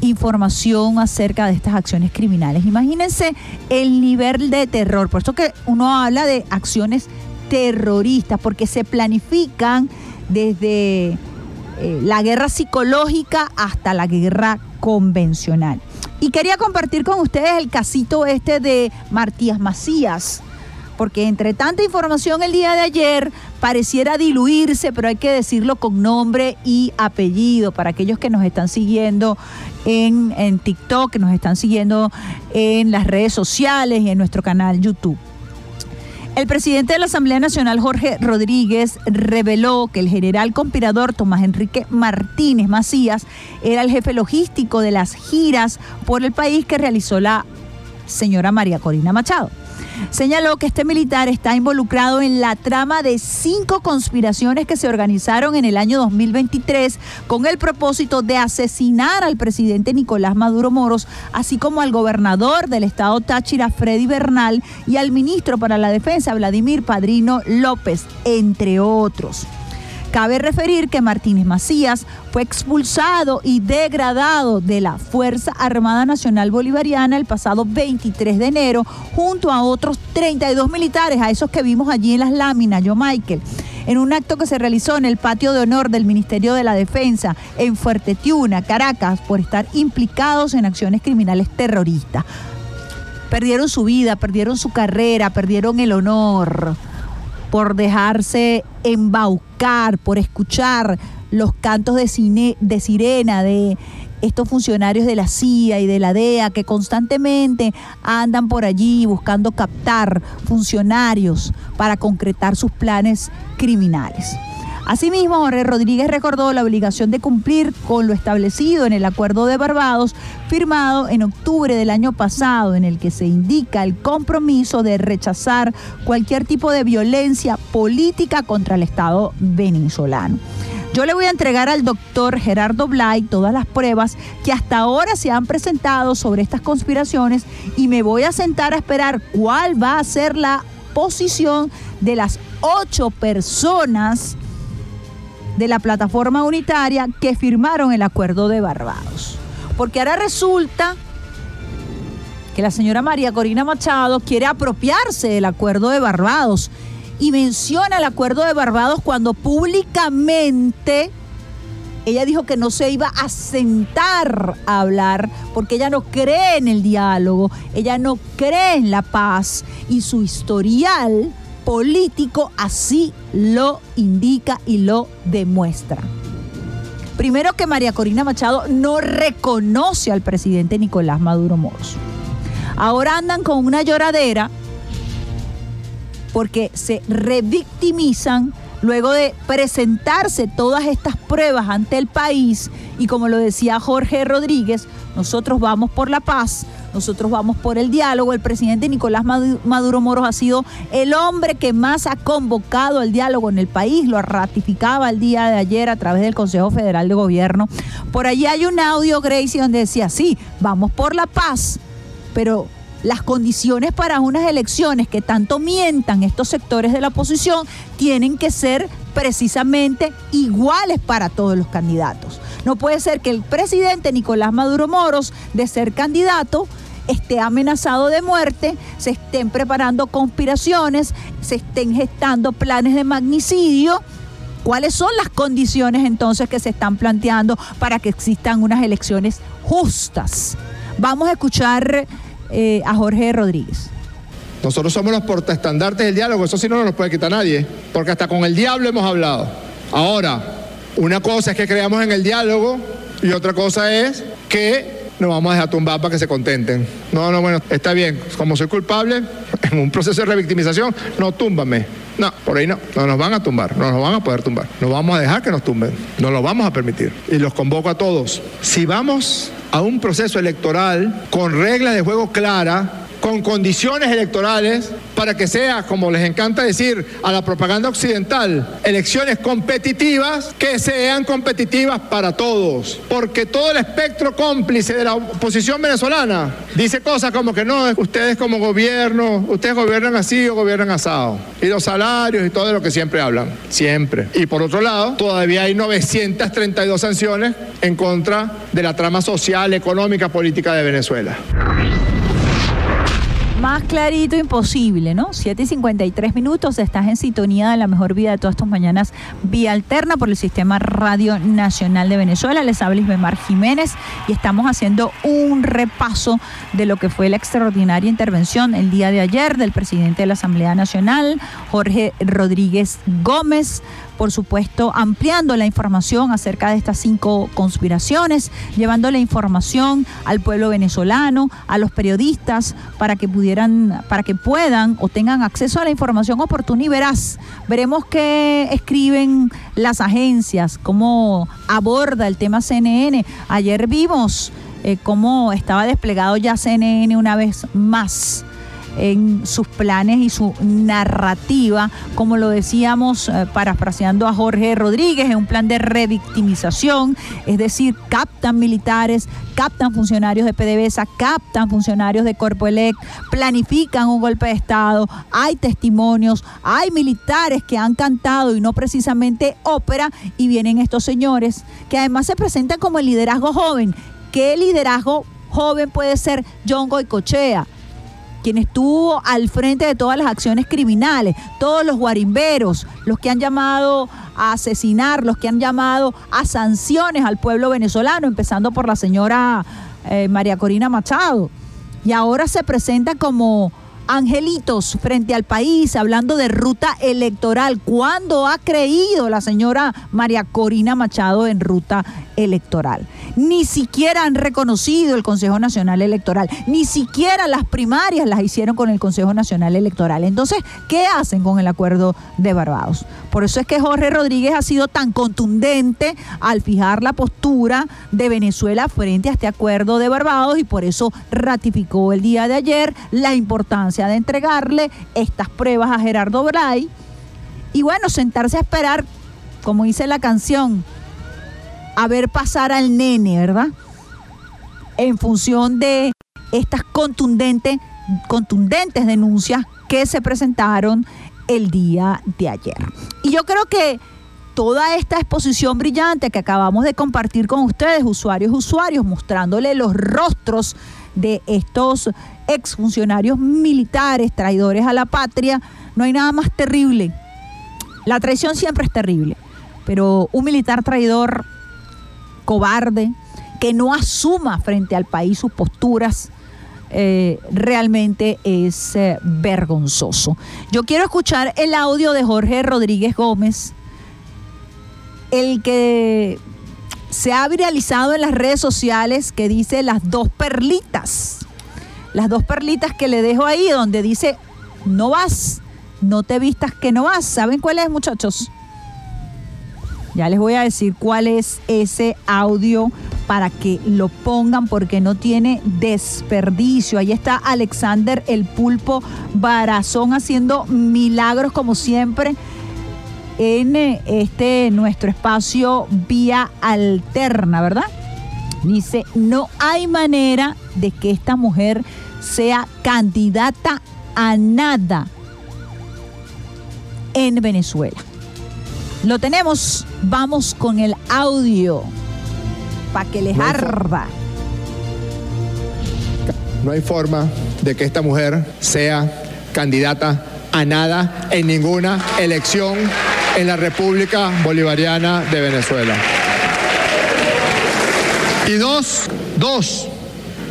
información acerca de estas acciones criminales. Imagínense el nivel de terror. Por eso que uno habla de acciones terroristas, porque se planifican desde eh, la guerra psicológica hasta la guerra convencional. Y quería compartir con ustedes el casito este de Martías Macías, porque entre tanta información el día de ayer pareciera diluirse, pero hay que decirlo con nombre y apellido para aquellos que nos están siguiendo en, TikTok, que nos están siguiendo en las redes sociales y en nuestro canal YouTube. El presidente de la Asamblea Nacional, Jorge Rodríguez, reveló que el general conspirador Tomás Enrique Martínez Macías era el jefe logístico de las giras por el país que realizó la señora María Corina Machado. Señaló que este militar está involucrado en la trama de cinco conspiraciones que se organizaron en el año 2023 con el propósito de asesinar al presidente Nicolás Maduro Moros, así como al gobernador del estado Táchira, Freddy Bernal, y al ministro para la Defensa, Vladimir Padrino López, entre otros. Cabe referir que Martínez Macías fue expulsado y degradado de la Fuerza Armada Nacional Bolivariana el pasado 23 de enero, junto a otros 32 militares, a esos que vimos allí en las láminas, yo Michael, en un acto que se realizó en el patio de honor del Ministerio de la Defensa en Fuerte Tiuna, Caracas, por estar implicados en acciones criminales terroristas. Perdieron su vida, perdieron su carrera, perdieron el honor por dejarse embaucar, por escuchar los cantos de, de sirena de estos funcionarios de la CIA y de la DEA que constantemente andan por allí buscando captar funcionarios para concretar sus planes criminales. Asimismo, Jorge Rodríguez recordó la obligación de cumplir con lo establecido en el Acuerdo de Barbados, firmado en octubre del año pasado, en el que se indica el compromiso de rechazar cualquier tipo de violencia política contra el Estado venezolano. Yo le voy a entregar al doctor Gerardo Blay todas las pruebas que hasta ahora se han presentado sobre estas conspiraciones y me voy a sentar a esperar cuál va a ser la posición de las ocho personas de la plataforma unitaria que firmaron el acuerdo de Barbados. Porque ahora resulta que la señora María Corina Machado quiere apropiarse del acuerdo de Barbados y menciona el acuerdo de Barbados cuando públicamente ella dijo que no se iba a sentar a hablar porque ella no cree en el diálogo, ella no cree en la paz y su historial político así lo indica y lo demuestra. Primero que María Corina Machado no reconoce al presidente Nicolás Maduro Moros. Ahora andan con una lloradera porque se revictimizan luego de presentarse todas estas pruebas ante el país y como lo decía Jorge Rodríguez, nosotros vamos por la paz, nosotros vamos por el diálogo. El presidente Nicolás Maduro Moros ha sido el hombre que más ha convocado el diálogo en el país, lo ratificaba el día de ayer a través del Consejo Federal de Gobierno. Por allí hay un audio, Gracie, donde decía, sí, vamos por la paz, pero las condiciones para unas elecciones que tanto mientan estos sectores de la oposición tienen que ser precisamente iguales para todos los candidatos. No puede ser que el presidente Nicolás Maduro Moros, de ser candidato, esté amenazado de muerte, se estén preparando conspiraciones, se estén gestando planes de magnicidio. ¿Cuáles son las condiciones entonces que se están planteando para que existan unas elecciones justas? Vamos a escuchar eh, a Jorge Rodríguez. Nosotros somos los portaestandartes del diálogo, eso sí no nos puede quitar nadie, porque hasta con el diablo hemos hablado. Ahora, una cosa es que creamos en el diálogo y otra cosa es que nos vamos a dejar tumbar para que se contenten. No, no, bueno, está bien, como soy culpable, [LAUGHS] en un proceso de revictimización, no túmbame. No, por ahí no, no nos van a tumbar, no nos van a poder tumbar. No vamos a dejar que nos tumben, no lo vamos a permitir. Y los convoco a todos. Si vamos a un proceso electoral con reglas de juego claras, con condiciones electorales, para que sea, como les encanta decir a la propaganda occidental, elecciones competitivas que sean competitivas para todos. Porque todo el espectro cómplice de la oposición venezolana dice cosas como que no, ustedes como gobierno, ustedes gobiernan así o gobiernan asado. Y los salarios y todo lo que siempre hablan. Siempre. Y por otro lado, todavía hay 932 sanciones en contra de la trama social, económica, política de Venezuela. Más clarito imposible, ¿no? 7 y 53 minutos, estás en sintonía de la mejor vida de todas tus mañanas, vía alterna por el Sistema Radio Nacional de Venezuela. Les habla Isbemar Jiménez y estamos haciendo un repaso de lo que fue la extraordinaria intervención el día de ayer del presidente de la Asamblea Nacional, Jorge Rodríguez Gómez, por supuesto, ampliando la información acerca de estas cinco conspiraciones, llevando la información al pueblo venezolano, a los periodistas, para que pudieran, para que puedan o tengan acceso a la información oportuna y veraz. Veremos qué escriben las agencias, cómo aborda el tema CNN. Ayer vimos eh, cómo estaba desplegado ya CNN una vez más en sus planes y su narrativa, como lo decíamos eh, parafraseando a Jorge Rodríguez, en un plan de revictimización, es decir, captan militares, captan funcionarios de PDVSA, captan funcionarios de Corpoelec, planifican un golpe de Estado, hay testimonios, hay militares que han cantado y no precisamente ópera, y vienen estos señores que además se presentan como el liderazgo joven. ¿Qué liderazgo joven puede ser John Goicochea? Quien estuvo al frente de todas las acciones criminales, todos los guarimberos, los que han llamado a asesinar, los que han llamado a sanciones al pueblo venezolano, empezando por la señora eh, María Corina Machado. Y ahora se presenta como angelitos frente al país, hablando de ruta electoral. ¿Cuándo ha creído la señora María Corina Machado en ruta electoral? Ni siquiera han reconocido el Consejo Nacional Electoral, ni siquiera las primarias las hicieron con el Consejo Nacional Electoral. Entonces, ¿qué hacen con el acuerdo de Barbados? Por eso es que Jorge Rodríguez ha sido tan contundente al fijar la postura de Venezuela frente a este acuerdo de Barbados y por eso ratificó el día de ayer la importancia de entregarle estas pruebas a Gerardo Bray y bueno, sentarse a esperar, como dice la canción, a ver pasar al nene, ¿verdad? En función de estas contundentes, contundentes denuncias que se presentaron el día de ayer. Y yo creo que toda esta exposición brillante que acabamos de compartir con ustedes, usuarios, usuarios, mostrándole los rostros de estos exfuncionarios militares, traidores a la patria, no hay nada más terrible. La traición siempre es terrible, pero un militar traidor, cobarde, que no asuma frente al país sus posturas, eh, realmente es eh, vergonzoso. Yo quiero escuchar el audio de Jorge Rodríguez Gómez, el que se ha viralizado en las redes sociales que dice las dos perlitas. Las dos perlitas que le dejo ahí donde dice, no vas, no te vistas que no vas. ¿Saben cuál es, muchachos? Ya les voy a decir cuál es ese audio para que lo pongan porque no tiene desperdicio. Ahí está Alexander el Pulpo Barazón haciendo milagros como siempre en eh, este nuestro espacio vía alterna, ¿verdad? Dice, no hay manera de que esta mujer sea candidata a nada en Venezuela. Lo tenemos, vamos con el audio para que les arda. No hay forma de que esta mujer sea candidata a nada en ninguna elección en la República Bolivariana de Venezuela. Y dos, dos,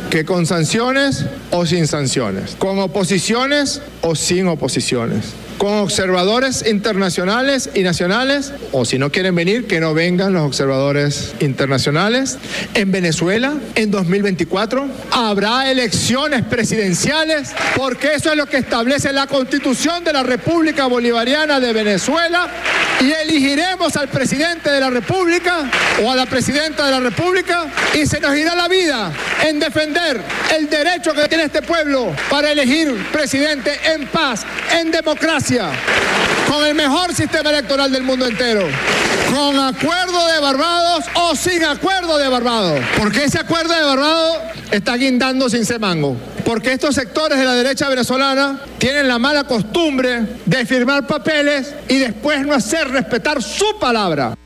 que con sanciones o sin sanciones, con oposiciones o sin oposiciones, con observadores internacionales y nacionales, o si no quieren venir, que no vengan los observadores internacionales. En Venezuela, en 2024, habrá elecciones presidenciales, porque eso es lo que establece la constitución de la República Bolivariana de Venezuela, y elegiremos al presidente de la República o a la presidenta de la República, y se nos irá la vida en defender el derecho que tiene este pueblo para elegir presidente en paz, en democracia, con el mejor sistema electoral del mundo entero, con acuerdo de Barbados o sin acuerdo de Barbados. Porque ese acuerdo de Barbados está guindando sin semango. Porque estos sectores de la derecha venezolana tienen la mala costumbre de firmar papeles y después no hacer respetar su palabra.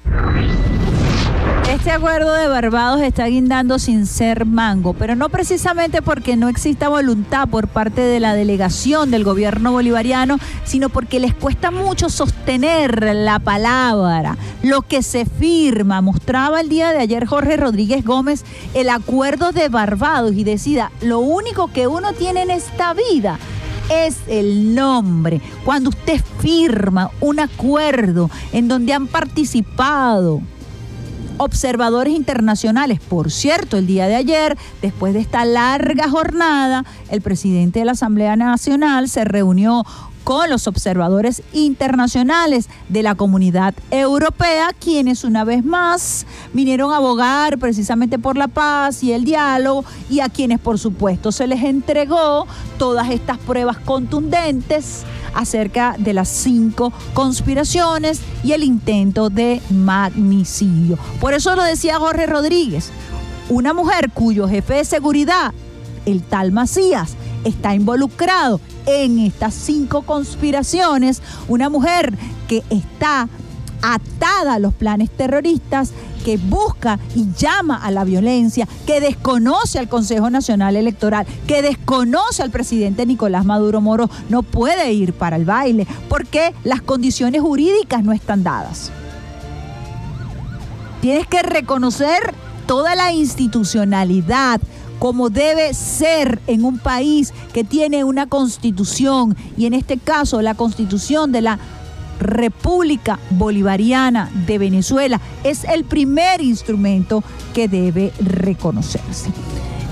Este acuerdo de Barbados está guindando sin ser mango, pero no precisamente porque no exista voluntad por parte de la delegación del gobierno bolivariano, sino porque les cuesta mucho sostener la palabra, lo que se firma. Mostraba el día de ayer Jorge Rodríguez Gómez el acuerdo de Barbados y decida, lo único que uno tiene en esta vida es el nombre. Cuando usted firma un acuerdo en donde han participado observadores internacionales. Por cierto, el día de ayer, después de esta larga jornada, el presidente de la Asamblea Nacional se reunió con los observadores internacionales de la comunidad europea, quienes una vez más vinieron a abogar precisamente por la paz y el diálogo y a quienes por supuesto se les entregó todas estas pruebas contundentes acerca de las cinco conspiraciones y el intento de magnicidio. Por eso lo decía Jorge Rodríguez, una mujer cuyo jefe de seguridad, el tal Macías, está involucrado en estas cinco conspiraciones, una mujer que está atada a los planes terroristas, que busca y llama a la violencia, que desconoce al Consejo Nacional Electoral, que desconoce al presidente Nicolás Maduro Moro, no puede ir para el baile porque las condiciones jurídicas no están dadas. Tienes que reconocer toda la institucionalidad, como debe ser en un país que tiene una constitución y en este caso la constitución de la República Bolivariana de Venezuela es el primer instrumento que debe reconocerse.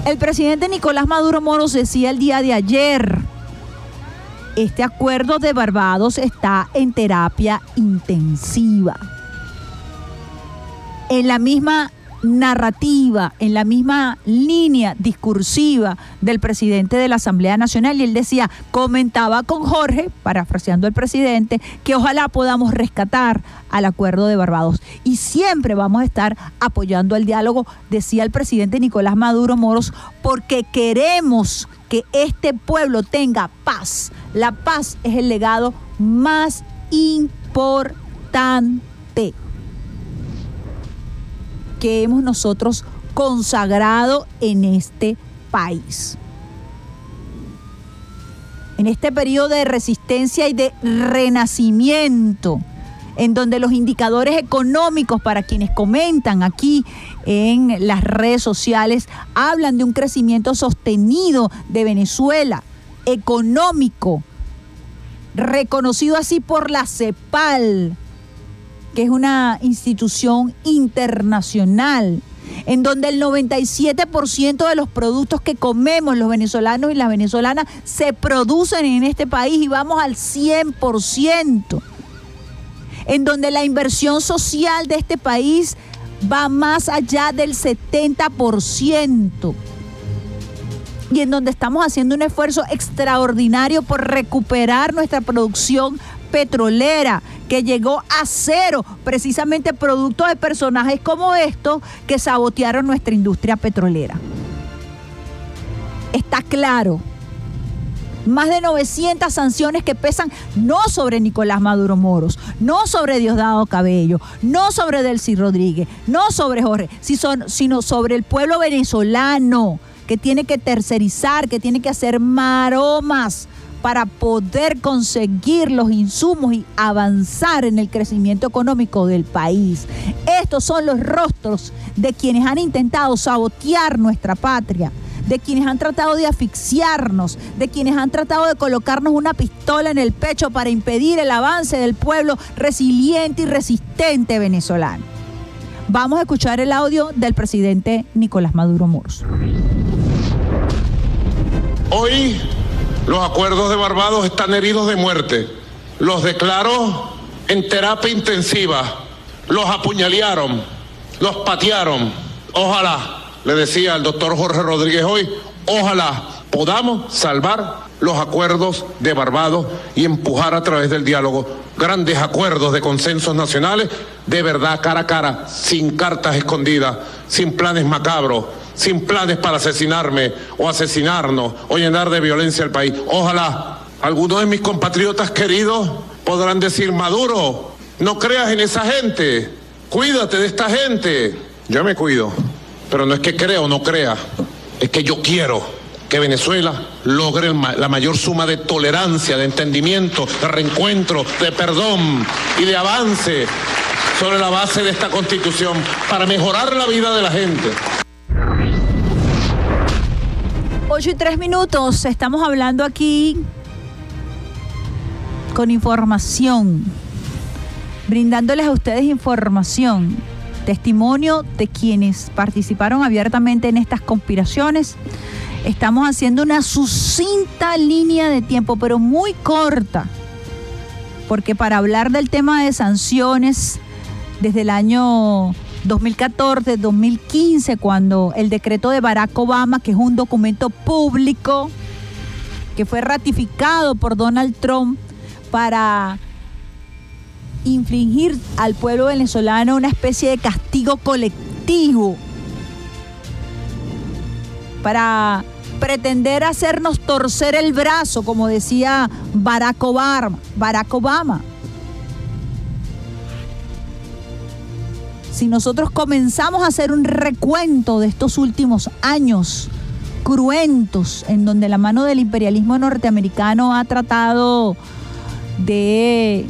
El presidente Nicolás Maduro Moros decía el día de ayer, este acuerdo de Barbados está en terapia intensiva. En la misma narrativa, en la misma línea discursiva del presidente de la Asamblea Nacional. Y él decía, comentaba con Jorge, parafraseando al presidente, que ojalá podamos rescatar al acuerdo de Barbados. Y siempre vamos a estar apoyando el diálogo, decía el presidente Nicolás Maduro Moros, porque queremos que este pueblo tenga paz. La paz es el legado más importante que hemos nosotros consagrado en este país. En este periodo de resistencia y de renacimiento, en donde los indicadores económicos para quienes comentan aquí en las redes sociales hablan de un crecimiento sostenido de Venezuela, económico, reconocido así por la CEPAL, que es una institución internacional, en donde el 97% de los productos que comemos los venezolanos y las venezolanas se producen en este país y vamos al 100%, en donde la inversión social de este país va más allá del 70% y en donde estamos haciendo un esfuerzo extraordinario por recuperar nuestra producción petrolera que llegó a cero, precisamente producto de personajes como estos que sabotearon nuestra industria petrolera. Está claro. Más de 900 sanciones que pesan no sobre Nicolás Maduro Moros, no sobre Diosdado Cabello, no sobre Delcy Rodríguez, no sobre Jorge, sino sobre el pueblo venezolano que tiene que tercerizar, que tiene que hacer maromas para poder conseguir los insumos y avanzar en el crecimiento económico del país. Estos son los rostros de quienes han intentado sabotear nuestra patria, de quienes han tratado de asfixiarnos, de quienes han tratado de colocarnos una pistola en el pecho para impedir el avance del pueblo resiliente y resistente venezolano. Vamos a escuchar el audio del presidente Nicolás Maduro Moros. Hoy los acuerdos de Barbados están heridos de muerte. Los declaró en terapia intensiva. Los apuñalearon, los patearon. Ojalá, le decía el doctor Jorge Rodríguez hoy, ojalá podamos salvar los acuerdos de Barbados y empujar a través del diálogo grandes acuerdos de consensos nacionales de verdad cara a cara, sin cartas escondidas, sin planes macabros, sin planes para asesinarme o asesinarnos o llenar de violencia el país. Ojalá algunos de mis compatriotas queridos podrán decir, Maduro, no creas en esa gente, cuídate de esta gente. Yo me cuido, pero no es que crea o no crea, es que yo quiero que Venezuela logre la mayor suma de tolerancia, de entendimiento, de reencuentro, de perdón y de avance sobre la base de esta constitución para mejorar la vida de la gente. 8 y 3 minutos, estamos hablando aquí con información, brindándoles a ustedes información, testimonio de quienes participaron abiertamente en estas conspiraciones. Estamos haciendo una sucinta línea de tiempo, pero muy corta, porque para hablar del tema de sanciones, desde el año 2014, 2015, cuando el decreto de Barack Obama, que es un documento público, que fue ratificado por Donald Trump para infligir al pueblo venezolano una especie de castigo colectivo, para pretender hacernos torcer el brazo, como decía Barack Obama. Barack Obama. Si nosotros comenzamos a hacer un recuento de estos últimos años cruentos en donde la mano del imperialismo norteamericano ha tratado de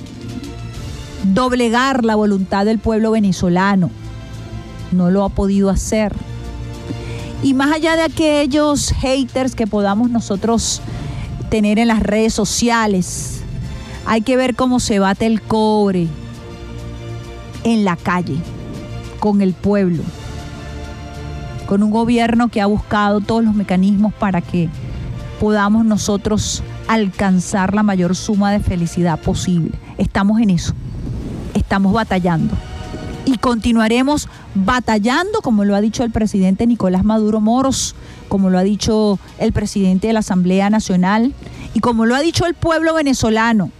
doblegar la voluntad del pueblo venezolano, no lo ha podido hacer. Y más allá de aquellos haters que podamos nosotros tener en las redes sociales, hay que ver cómo se bate el cobre en la calle con el pueblo, con un gobierno que ha buscado todos los mecanismos para que podamos nosotros alcanzar la mayor suma de felicidad posible. Estamos en eso, estamos batallando y continuaremos batallando, como lo ha dicho el presidente Nicolás Maduro Moros, como lo ha dicho el presidente de la Asamblea Nacional y como lo ha dicho el pueblo venezolano,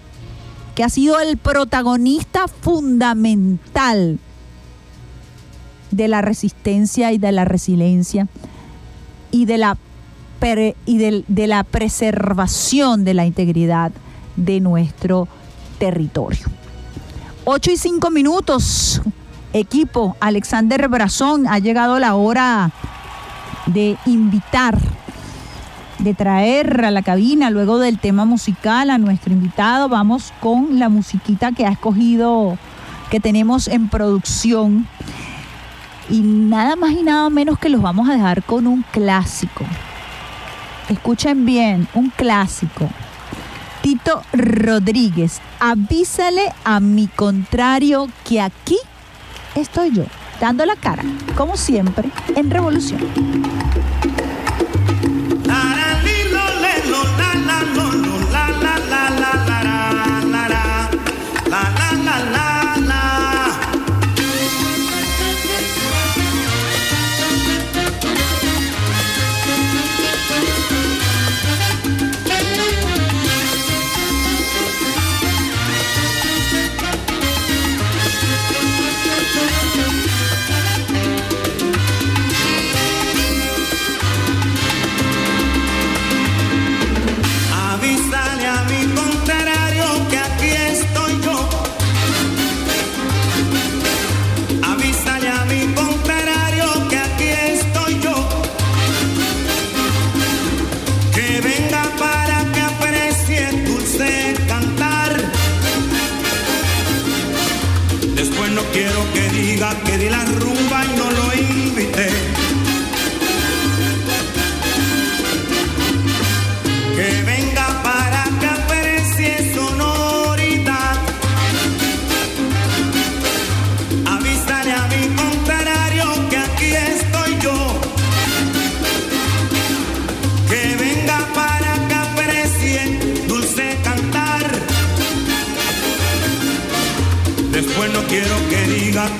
que ha sido el protagonista fundamental de la resistencia y de la resiliencia y de la, y de la preservación de la integridad de nuestro territorio. 8 y 5 minutos, equipo, Alexander Brazón, ha llegado la hora de invitar, de traer a la cabina, luego del tema musical, a nuestro invitado. Vamos con la musiquita que ha escogido, que tenemos en producción. Y nada más y nada menos que los vamos a dejar con un clásico. Escuchen bien, un clásico. Tito Rodríguez, avísale a mi contrario que aquí estoy yo, dando la cara, como siempre, en Revolución.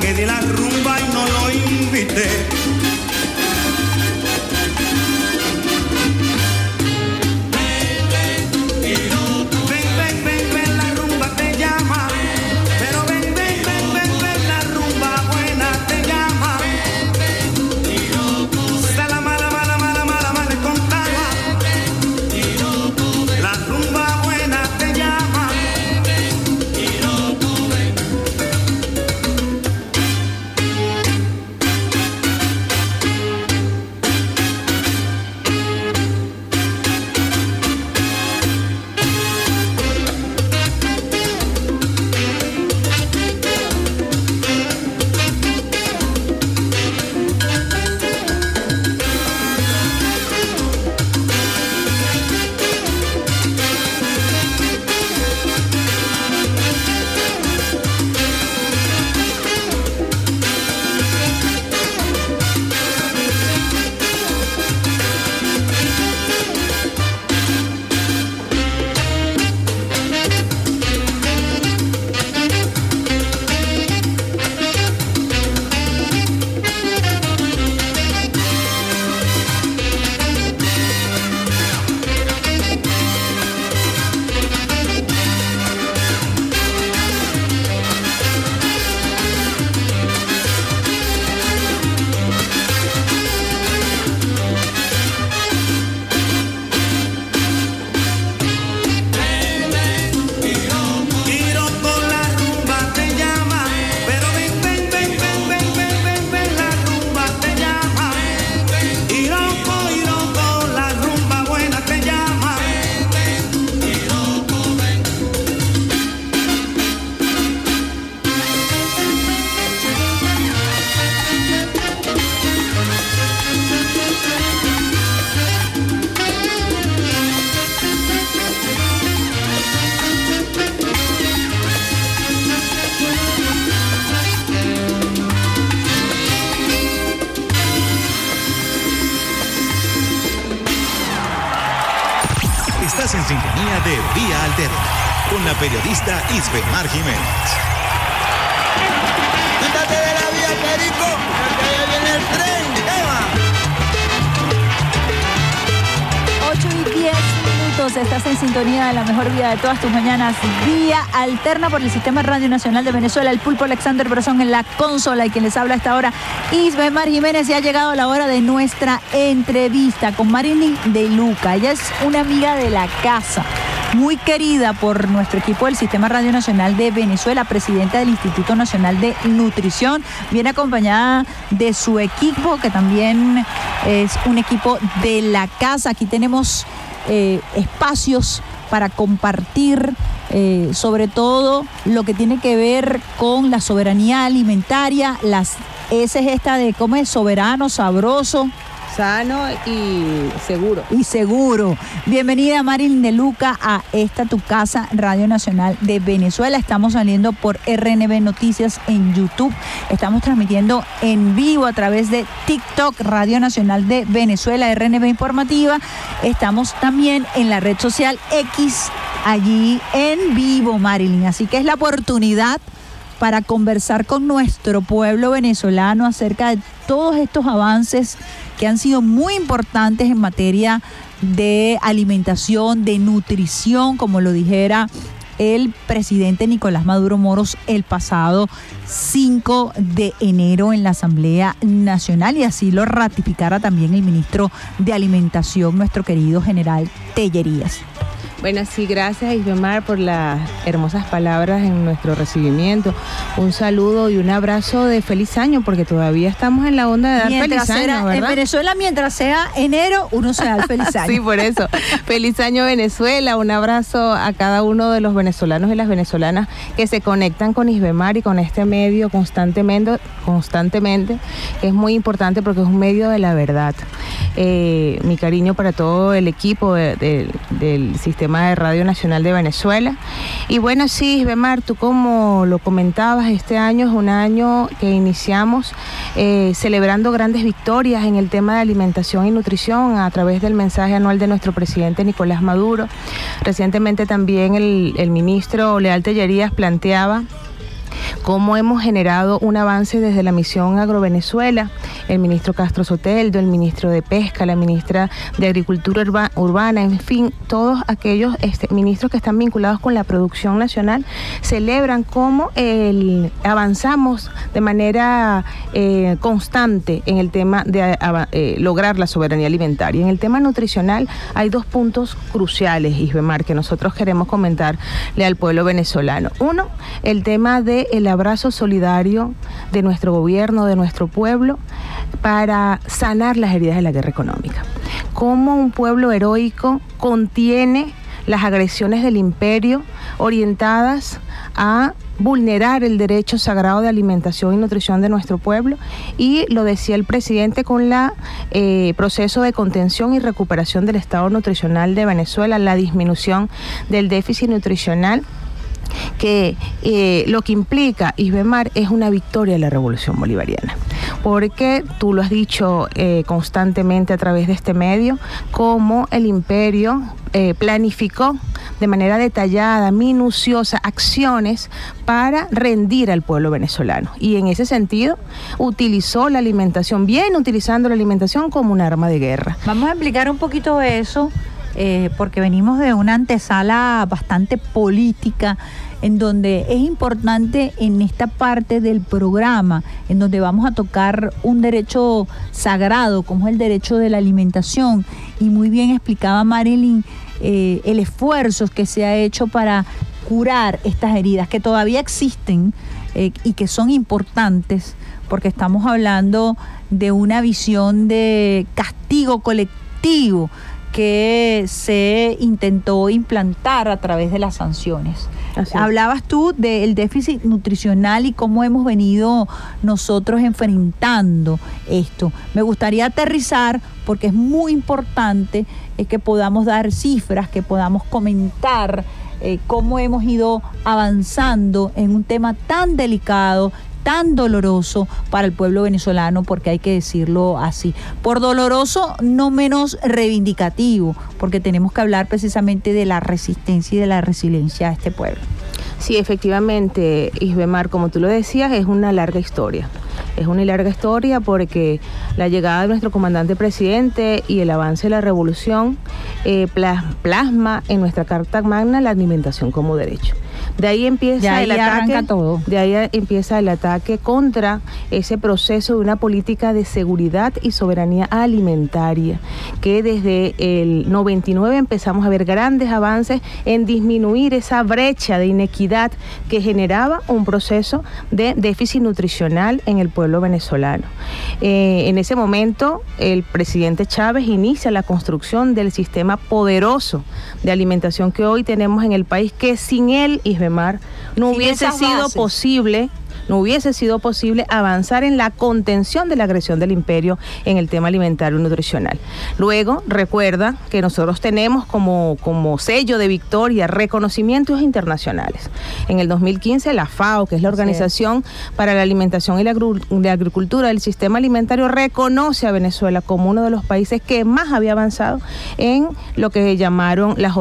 Que de la rumba y no lo invité. De todas tus mañanas. Vía alterna por el Sistema Radio Nacional de Venezuela, el pulpo Alexander Brazón en la consola y quien les habla hasta ahora, Isbemar Jiménez. Y ha llegado la hora de nuestra entrevista con Marilyn de Luca. Ella es una amiga de la casa. Muy querida por nuestro equipo del Sistema Radio Nacional de Venezuela, presidenta del Instituto Nacional de Nutrición, viene acompañada de su equipo, que también es un equipo de la casa. Aquí tenemos eh, espacios para compartir eh, sobre todo lo que tiene que ver con la soberanía alimentaria, las esa es esta de cómo es soberano, sabroso Sano y seguro. y seguro. Bienvenida Marilyn de Luca a esta tu casa Radio Nacional de Venezuela. Estamos saliendo por RNB Noticias en YouTube. Estamos transmitiendo en vivo a través de TikTok Radio Nacional de Venezuela, RNB Informativa. Estamos también en la red social X allí en vivo, Marilyn. Así que es la oportunidad para conversar con nuestro pueblo venezolano acerca de todos estos avances que han sido muy importantes en materia de alimentación, de nutrición, como lo dijera el presidente Nicolás Maduro Moros el pasado 5 de enero en la Asamblea Nacional y así lo ratificara también el ministro de Alimentación, nuestro querido general Tellerías. Bueno, sí, gracias Isbemar por las hermosas palabras en nuestro recibimiento. Un saludo y un abrazo de feliz año, porque todavía estamos en la onda de dar Mientras feliz año, en ¿verdad? Venezuela, mientras sea enero, uno se da el feliz [LAUGHS] año. Sí, por eso. Feliz año Venezuela. Un abrazo a cada uno de los venezolanos y las venezolanas que se conectan con Isbemar y con este medio constantemente, constantemente, que es muy importante porque es un medio de la verdad. Eh, mi cariño para todo el equipo de- de- del sistema de Radio Nacional de Venezuela. Y bueno, sí, Isbemar, tú como lo comentabas, este año es un año que iniciamos eh, celebrando grandes victorias en el tema de alimentación y nutrición a través del mensaje anual de nuestro presidente Nicolás Maduro. Recientemente también el, el ministro Leal Tellerías planteaba cómo hemos generado un avance desde la misión Agrovenezuela, el ministro Castro Soteldo, el ministro de Pesca, la ministra de Agricultura Urba- Urbana, en fin, todos aquellos este, ministros que están vinculados con la producción nacional, celebran cómo el- avanzamos de manera eh, constante en el tema de eh, lograr la soberanía alimentaria. En el tema nutricional hay dos puntos cruciales, Isbemar, que nosotros queremos comentarle al pueblo venezolano. Uno, el tema del abrazo solidario de nuestro gobierno, de nuestro pueblo, para sanar las heridas de la guerra económica. Cómo un pueblo heroico contiene las agresiones del imperio orientadas a vulnerar el derecho sagrado de alimentación y nutrición de nuestro pueblo y lo decía el presidente con la eh, proceso de contención y recuperación del estado nutricional de Venezuela, la disminución del déficit nutricional que eh, lo que implica Isbemar es una victoria de la revolución bolivariana. Porque tú lo has dicho eh, constantemente a través de este medio, cómo el imperio eh, planificó de manera detallada, minuciosa, acciones para rendir al pueblo venezolano. Y en ese sentido, utilizó la alimentación, bien utilizando la alimentación como un arma de guerra. Vamos a explicar un poquito eso, eh, porque venimos de una antesala bastante política, en donde es importante en esta parte del programa, en donde vamos a tocar un derecho sagrado, como es el derecho de la alimentación. Y muy bien explicaba Marilyn eh, el esfuerzo que se ha hecho para curar estas heridas que todavía existen eh, y que son importantes porque estamos hablando de una visión de castigo colectivo que se intentó implantar a través de las sanciones. Hablabas tú del déficit nutricional y cómo hemos venido nosotros enfrentando esto. Me gustaría aterrizar porque es muy importante eh, que podamos dar cifras, que podamos comentar eh, cómo hemos ido avanzando en un tema tan delicado, tan doloroso para el pueblo venezolano, porque hay que decirlo así. Por doloroso, no menos reivindicativo, porque tenemos que hablar precisamente de la resistencia y de la resiliencia de este pueblo. Sí, efectivamente, Isbemar, como tú lo decías, es una larga historia. Es una larga historia porque la llegada de nuestro comandante presidente y el avance de la revolución eh, plas- plasma en nuestra Carta Magna la alimentación como derecho. De ahí empieza De ahí el ataque. todo. De ahí empieza el ataque contra ese proceso de una política de seguridad y soberanía alimentaria, que desde el 99 empezamos a ver grandes avances en disminuir esa brecha de inequidad que generaba un proceso de déficit nutricional en el pueblo venezolano. Eh, en ese momento, el presidente Chávez inicia la construcción del sistema poderoso de alimentación que hoy tenemos en el país, que sin él, No Sin hubiese sido bases. posible no hubiese sido posible avanzar en la contención de la agresión del imperio en el tema alimentario y nutricional. Luego, recuerda que nosotros tenemos como, como sello de victoria reconocimientos internacionales. En el 2015, la FAO, que es la. Organización para la Alimentación y la, la Agricultura del Sistema Alimentario, reconoce a Venezuela como uno de los países que más había avanzado en lo que llamaron los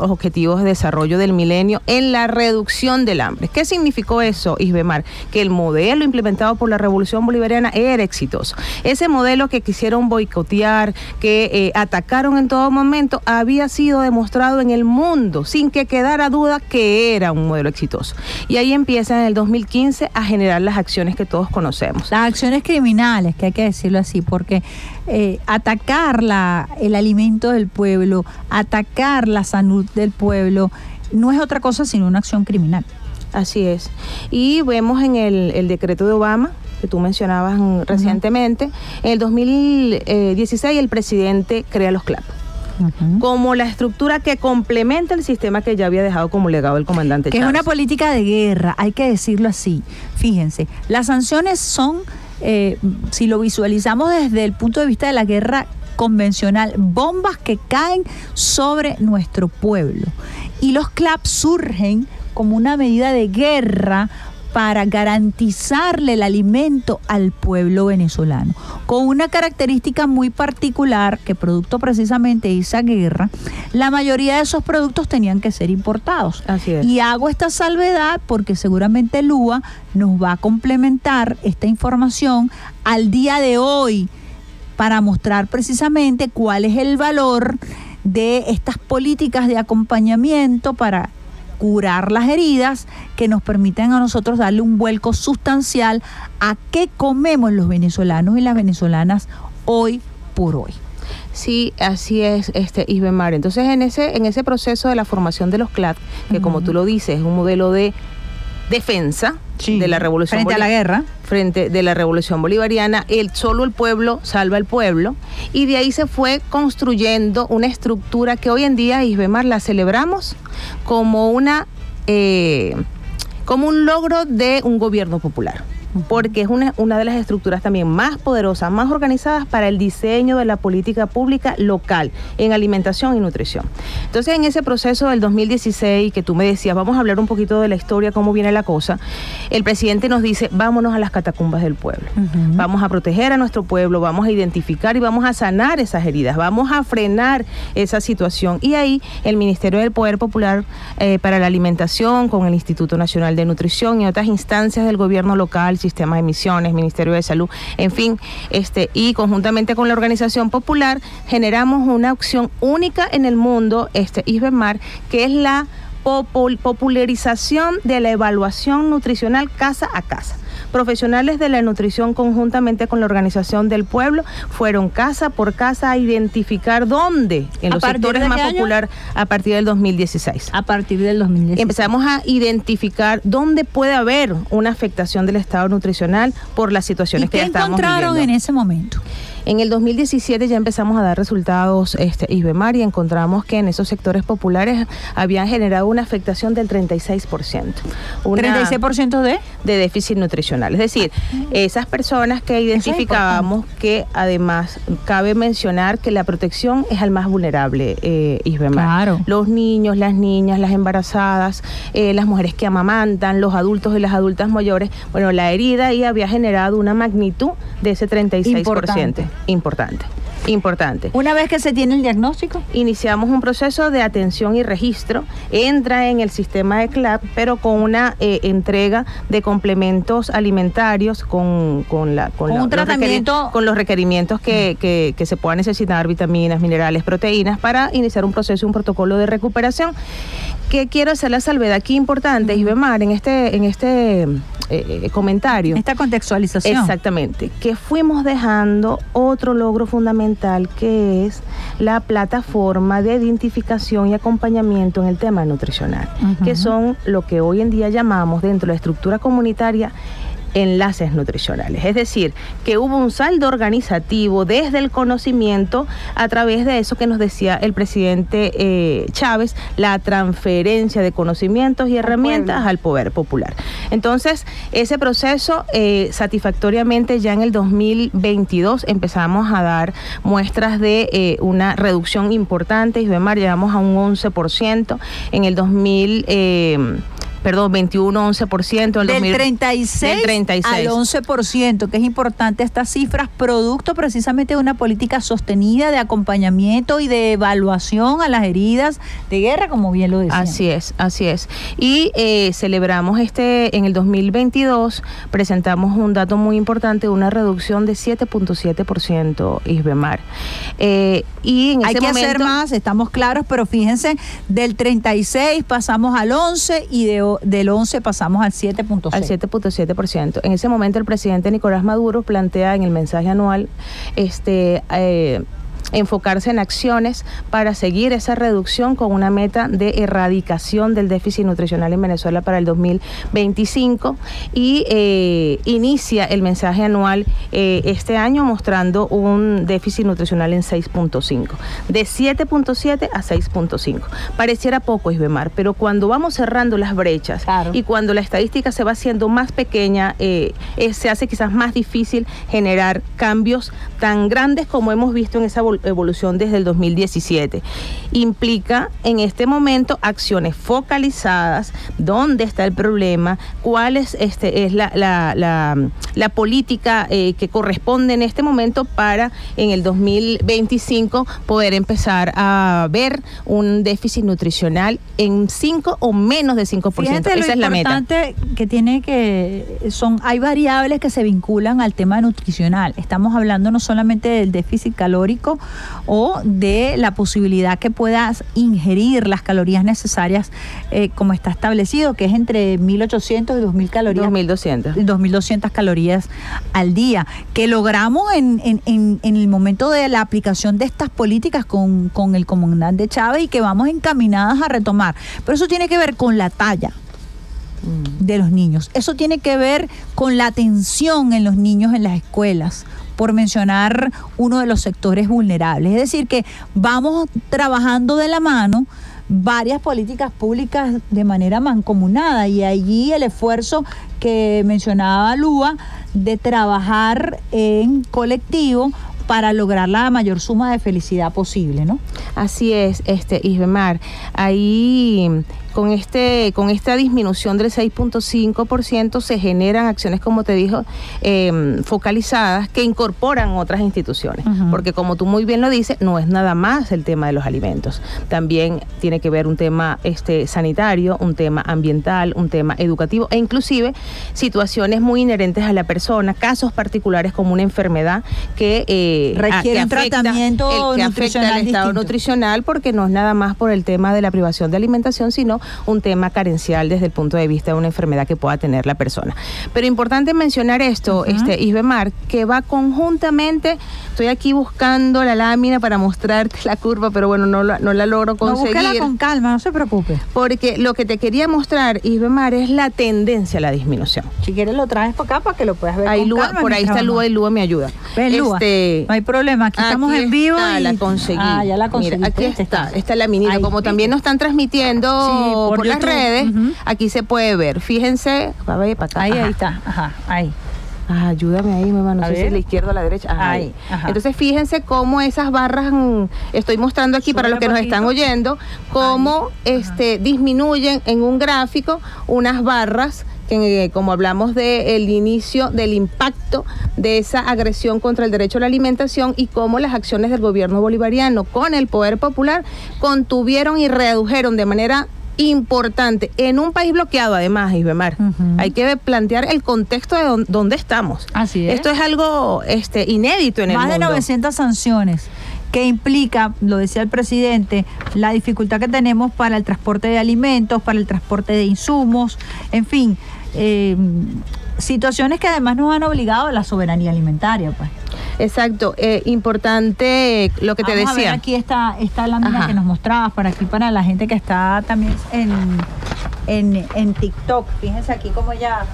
objetivos de desarrollo del milenio en la reducción del hambre. ¿Qué significó eso, Isbemar? Que el modelo implementado por la Revolución Bolivariana era exitoso. Ese modelo que quisieron boicotear, que eh, atacaron en todo momento, había sido demostrado en el mundo, sin que quedara duda que era un modelo exitoso. Y ahí empieza en el 2015 a generar las acciones que todos conocemos. Las acciones criminales, que hay que decirlo así, porque eh, atacar la, el alimento del pueblo, atacar la salud del pueblo, no es otra cosa sino una acción criminal. Así es. Y vemos en el, el decreto de Obama, que tú mencionabas recientemente, en el 2016 el presidente crea los CLAP como la estructura que complementa el sistema que ya había dejado como legado el comandante Que es una política de guerra, hay que decirlo así. Fíjense, las sanciones son, eh, si lo visualizamos desde el punto de vista de la guerra convencional, bombas que caen sobre nuestro pueblo. Y los CLAP surgen como una medida de guerra para garantizarle el alimento al pueblo venezolano, con una característica muy particular que producto precisamente de esa guerra, la mayoría de esos productos tenían que ser importados. Así es. Y hago esta salvedad porque seguramente Lua nos va a complementar esta información al día de hoy para mostrar precisamente cuál es el valor de estas políticas de acompañamiento para curar las heridas que nos permiten a nosotros darle un vuelco sustancial a qué comemos los venezolanos y las venezolanas hoy por hoy. Sí, así es, este Isbemar. Entonces, en ese, en ese proceso de la formación de los CLAD, que como tú lo dices, es un modelo de defensa Sí, de la revolución frente a la guerra. frente de la revolución bolivariana, el solo el pueblo salva al pueblo y de ahí se fue construyendo una estructura que hoy en día Isbemar la celebramos como una eh, como un logro de un gobierno popular. Porque es una, una de las estructuras también más poderosas, más organizadas para el diseño de la política pública local en alimentación y nutrición. Entonces, en ese proceso del 2016, que tú me decías, vamos a hablar un poquito de la historia, cómo viene la cosa, el presidente nos dice, vámonos a las catacumbas del pueblo. Vamos a proteger a nuestro pueblo, vamos a identificar y vamos a sanar esas heridas, vamos a frenar esa situación. Y ahí el Ministerio del Poder Popular eh, para la Alimentación, con el Instituto Nacional de Nutrición y otras instancias del gobierno local, sistema de misiones, Ministerio de Salud, en fin, este, y conjuntamente con la organización popular, generamos una opción única en el mundo, este ISBEMAR, que es la popul- popularización de la evaluación nutricional casa a casa. Profesionales de la nutrición conjuntamente con la organización del pueblo fueron casa por casa a identificar dónde en ¿A los sectores más populares a partir del 2016. A partir del 2016. Empezamos a identificar dónde puede haber una afectación del estado nutricional por las situaciones ¿Y que ya estamos encontraron en ese momento? En el 2017 ya empezamos a dar resultados este, ISBEMAR y encontramos que en esos sectores populares habían generado una afectación del 36%. Una- ¿36% de? de déficit nutricional. Es decir, esas personas que identificábamos que además cabe mencionar que la protección es al más vulnerable, eh, Isbemar. Claro. Los niños, las niñas, las embarazadas, eh, las mujeres que amamantan, los adultos y las adultas mayores. Bueno, la herida ahí había generado una magnitud de ese 36%. Importante. Importante. Importante. Una vez que se tiene el diagnóstico, Iniciamos un proceso de atención y registro, entra en el sistema de CLAP, pero con una eh, entrega de complementos alimentarios con, con, la, Con la- un los tratamiento- con los requerimientos que, que, que se puedan necesitar, vitaminas, minerales, proteínas, para iniciar un proceso y un protocolo de recuperación. Que quiero hacer la salvedad aquí importante, Isbemar, en este, en este eh, eh, comentario. esta contextualización. Exactamente, que fuimos dejando otro logro fundamental que es la plataforma de identificación y acompañamiento en el tema nutricional, que son lo que hoy en día llamamos dentro de la estructura comunitaria enlaces nutricionales. Es decir, que hubo un saldo organizativo desde el conocimiento a través de eso que nos decía el presidente eh, Chávez, la transferencia de conocimientos y herramientas al poder popular. Entonces, ese proceso eh, satisfactoriamente ya en el 2022 empezamos a dar muestras de eh, una reducción importante. Isbemar llegamos a un 11%. En el 2000... Perdón, 21, 11%. En el Del 2000 36, del 36. al 11%, que es importante estas cifras, producto precisamente de una política sostenida de acompañamiento y de evaluación a las heridas de guerra, como bien lo decía. Así es, así es. Y eh, celebramos este, en el 2022, presentamos un dato muy importante, una reducción de 7.7% Isbemar. Eh, y en Hay ese que momento, hacer más, estamos claros, pero fíjense, del 36 pasamos al 11 y de, o- del 11 pasamos al 7.6. al 7.7%. En ese momento el presidente Nicolás Maduro plantea en el mensaje anual este eh, enfocarse en acciones para seguir esa reducción con una meta de erradicación del déficit nutricional en Venezuela para el 2025 y eh, inicia el mensaje anual eh, este año mostrando un déficit nutricional en 6.5, de 7.7 a 6.5. Pareciera poco, Isbemar, pero cuando vamos cerrando las brechas Claro. y cuando la estadística se va haciendo más pequeña, eh, eh, se hace quizás más difícil generar cambios tan grandes como hemos visto en esa evol- evolución desde el 2017. Implica en este momento acciones focalizadas, dónde está el problema, cuál es, este, es la, la- la- la política eh, que corresponde en este momento para en el 2025 poder empezar a ver un déficit nutricional en 5 o menos de 5%. Fíjate lo Esa es la meta. que tiene que son hay variables que se vinculan al tema nutricional. Estamos hablando no solamente del déficit calórico o de la posibilidad que puedas ingerir las calorías necesarias eh, como está establecido, que es entre 1800 y 2000 calorías. 2200. 2.200 calorías al día, que logramos en, en- en- en el momento de la aplicación de estas políticas con, con el comandante Chávez y que vamos encaminadas a retomar. Pero eso tiene que ver con la talla de los niños. Eso tiene que ver con la atención en los niños en las escuelas por mencionar uno de los sectores vulnerables. Es decir, que vamos trabajando de la mano varias políticas públicas de manera mancomunada y allí el esfuerzo que mencionaba Lua de trabajar en colectivo para lograr la mayor suma de felicidad posible, ¿no? Así es, este Isbemar. Ahí con este con esta disminución del 6.5% se generan acciones como te dijo eh, focalizadas que incorporan otras instituciones. Porque como tú muy bien lo dices no es nada más el tema de los alimentos. También tiene que ver un tema este sanitario un tema ambiental un tema educativo e inclusive situaciones muy inherentes a la persona casos particulares como una enfermedad que eh, Requiere un tratamiento el que afecta nutricional al estado nutricional porque no es nada más por el tema de la privación de alimentación, sino un tema carencial desde el punto de vista de una enfermedad que pueda tener la persona. Pero importante mencionar esto, este Isbemar, que va conjuntamente, estoy aquí buscando la lámina para mostrarte la curva, pero bueno, no, la- no la logro No, conseguir. búscala con calma, no se preocupe. porque lo que te quería mostrar, Isbemar, es la tendencia a la disminución. Si quieres lo traes para acá para que lo puedas ver Ahí con Lua- calma por ahí está. Lua y Lua me ayuda. Ven, Este, no hay problema, aquí, estamos en vivo y la conseguí. Ah, ya la conseguí. Mira, aquí está, está la minita. Como también nos están transmitiendo Sí, por por, las redes, aquí se puede ver. Fíjense, va a ver para acá. Ahí, Ajá. ahí está, ajá, ahí. Ah, ayúdame ahí, mamá, no A sé si ver. es la izquierda o la derecha. Ajá, Ahí, ajá. Entonces, fíjense cómo esas barras, mm, estoy mostrando aquí para los que nos están oyendo, cómo este, disminuyen en un gráfico unas barras que, eh, como hablamos del inicio del impacto de esa agresión contra el derecho a la alimentación y cómo las acciones del gobierno bolivariano con el poder popular contuvieron y redujeron de manera importante. En un país bloqueado además Isbemar hay que plantear el contexto de donde estamos. Así es. esto es algo este inédito en Más el de mundo. 900 sanciones que implica, lo decía el presidente, la dificultad que tenemos para el transporte de alimentos, para el transporte de insumos, en fin, eh, situaciones que además nos han obligado a la soberanía alimentaria. Pues. exacto eh, importante lo que te Vamos a ver decía aquí está esta lámina Ajá. que nos mostrabas para aquí para la gente que está también en, en, en TikTok. Fíjense aquí como ella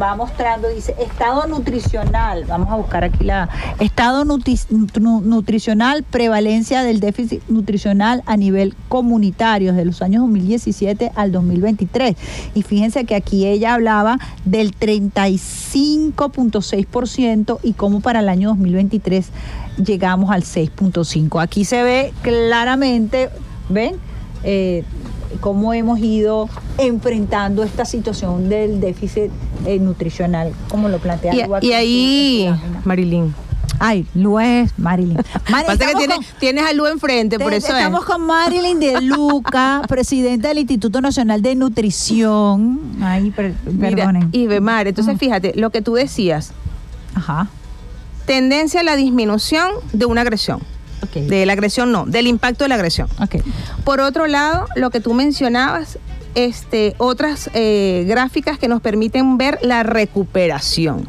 va mostrando, dice estado nutricional. Vamos a buscar aquí la estado nutri- nu- nutricional, prevalencia del déficit nutricional a nivel comunitario desde los años 2017 al 2023. Y fíjense que aquí ella hablaba del 35.6% y cómo para el año 2023 llegamos al 6.5. Aquí se ve claramente, ¿ven? Eh, cómo hemos ido enfrentando esta situación del déficit eh, nutricional, como lo plantea y, y ahí. Marilyn Ay, Lua es Marilyn. Mari, Pasa que estamos tiene- con- tienes a Lu enfrente por te- eso es. estamos con Marilyn de Luca, [LAUGHS] presidenta del Instituto Nacional de Nutrición. Ay, per- Mira, perdonen. Isbemar, entonces fíjate lo que tú decías Ajá. tendencia a la disminución de una agresión De la agresión no del impacto de la agresión ok. Por otro lado, lo que tú mencionabas, este, otras eh, gráficas que nos permiten ver la recuperación,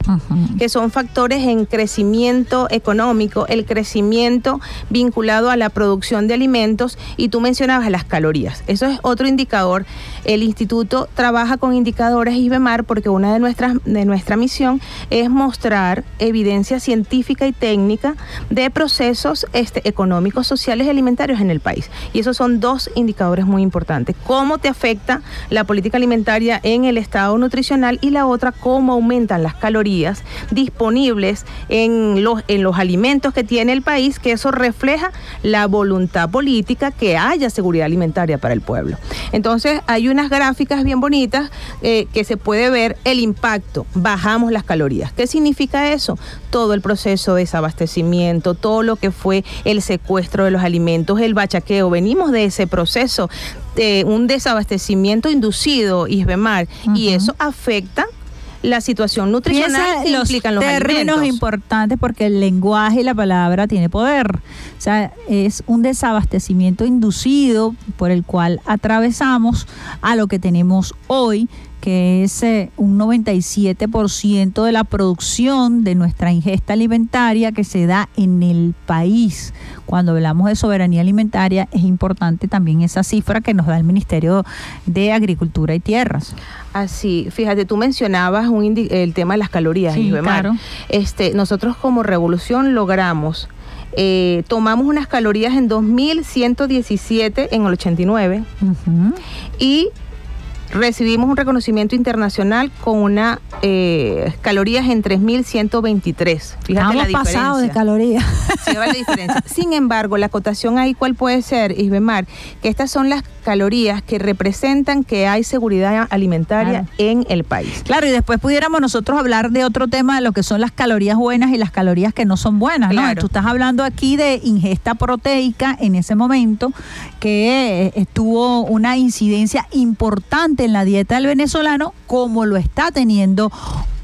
que son factores en crecimiento económico, el crecimiento vinculado a la producción de alimentos y tú mencionabas las calorías. Eso es otro indicador. El instituto trabaja con indicadores IBEMAR porque una de nuestras de nuestra misión es mostrar evidencia científica y técnica de procesos este, económicos, sociales y alimentarios en el país. Y esos son dos indicadores muy importantes. ¿Cómo te afecta la política alimentaria en el estado nutricional y la otra cómo aumentan las calorías disponibles en los, en los alimentos que tiene el país, que eso refleja la voluntad política que haya seguridad alimentaria para el pueblo. Entonces hay unas gráficas bien bonitas eh, que se puede ver el impacto, bajamos las calorías. ¿Qué significa eso? Todo el proceso de desabastecimiento, todo lo que fue el secuestro de los alimentos, el bachaqueo, venimos de ese proceso de un desabastecimiento inducido, Isbemar, y eso afecta la situación nutricional los implican los términos alimentos. importantes porque el lenguaje y la palabra tiene poder. O sea, es un desabastecimiento inducido por el cual atravesamos a lo que tenemos hoy, que es eh, un 97% de la producción de nuestra ingesta alimentaria que se da en el país. Cuando hablamos de soberanía alimentaria es importante también esa cifra que nos da el Ministerio de Agricultura y Tierras. Así, fíjate, tú mencionabas un el tema de las calorías, Sí, claro. Este, nosotros como revolución logramos, eh, tomamos unas calorías en 2117 en el 89 Ujú. y recibimos un reconocimiento internacional con una eh, calorías en 3123. Fíjate la pasados de calorías. Sí, va la diferencia. [LAUGHS] Sin embargo, la acotación ahí, ¿cuál puede ser, Isbemar? Que estas son las calorías que representan que hay seguridad alimentaria Claro. en el país. Claro, y después pudiéramos nosotros hablar de otro tema de lo que son las calorías buenas y las calorías que no son buenas, ¿no? Claro. Tú estás hablando aquí de ingesta proteica en ese momento que eh, tuvo una incidencia importante en la dieta del venezolano como lo está teniendo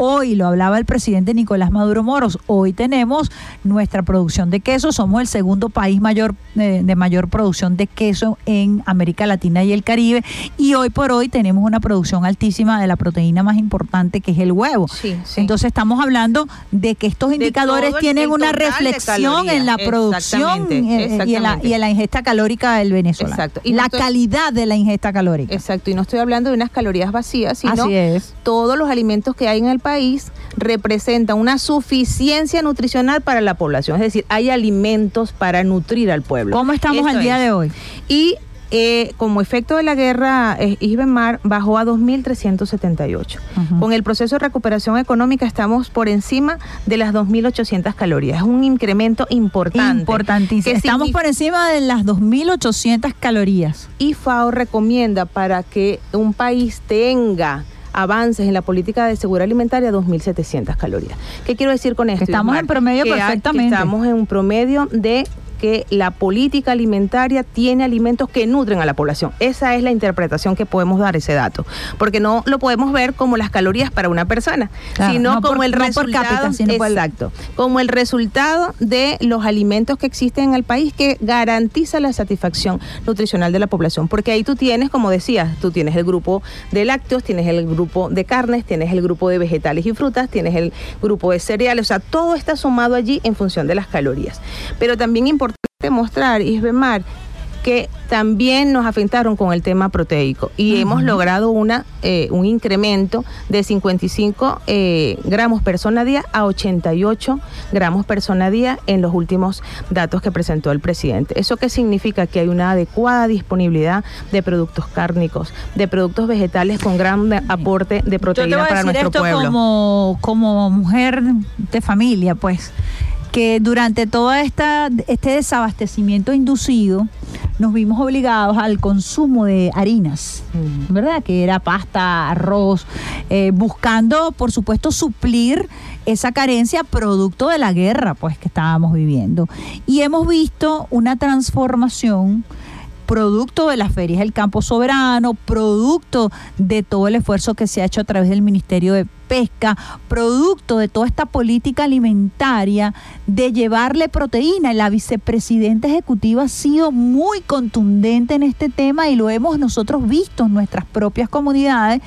hoy, lo hablaba el presidente Nicolás Maduro Moros, hoy tenemos nuestra producción de queso, somos el segundo país mayor eh, de mayor producción de queso en América Latina y el Caribe y hoy por hoy tenemos una producción altísima de la proteína más importante que es el huevo. Sí, sí. Entonces estamos hablando de que estos indicadores el- tienen una reflexión en la producción Exactamente, eh, y, en la, exactamente. y en la ingesta calórica del venezolano. Exacto. Y no la estoy- calidad de la ingesta calórica. Exacto, y no estoy hablando de unas calorías vacías, sino Así es. todos los alimentos que hay en el país representan una suficiencia nutricional para la población. Es decir, hay alimentos para nutrir al pueblo. ¿Cómo estamos Esto al día es. de hoy? Y eh, como efecto de la guerra, eh, Isbemar bajó a 2.378. Ujú. Con el proceso de recuperación económica estamos por encima de las 2.800 calorías. Es un incremento importante. Importantísimo. Estamos por encima de las 2.800 calorías. y FAO recomienda para que un país tenga avances en la política de seguridad alimentaria 2.700 calorías. ¿Qué quiero decir con esto? estamos en promedio Que hay- que perfectamente. estamos en un promedio de que la política alimentaria tiene alimentos que nutren a la población. Esa es la interpretación que podemos dar ese dato, porque no lo podemos ver como las calorías para una persona, Claro, sino no por- como el no resultado cápita, sino exacto, como el resultado de los alimentos que existen en el país que garantiza la satisfacción nutricional de la población, porque ahí tú tienes, como decías, tú tienes el grupo de lácteos, tienes el grupo de carnes, tienes el grupo de vegetales y frutas, tienes el grupo de cereales, o sea, todo está sumado allí en función de las calorías. Pero también importante mostrar, Isbemar, que también nos afectaron con el tema proteico y hemos logrado una, eh, un incremento de 55 eh, gramos persona día a 88 gramos persona día en los últimos datos que presentó el presidente. ¿Eso qué significa? Que hay una adecuada disponibilidad de productos cárnicos, de productos vegetales con gran aporte de Yo te proteína voy a para decir nuestro esto pueblo. como, como mujer de familia, pues, que durante todo esta, este desabastecimiento inducido nos vimos obligados al consumo de harinas, Ujú. ¿verdad? Que era pasta, arroz, eh, buscando, por supuesto, suplir esa carencia producto de la guerra, pues, que estábamos viviendo. Y hemos visto una transformación producto de las ferias del campo soberano, producto de todo el esfuerzo que se ha hecho a través del Ministerio de Pesca, producto de toda esta política alimentaria de llevarle proteína. La vicepresidenta ejecutiva ha sido muy contundente en este tema y lo hemos nosotros visto en nuestras propias comunidades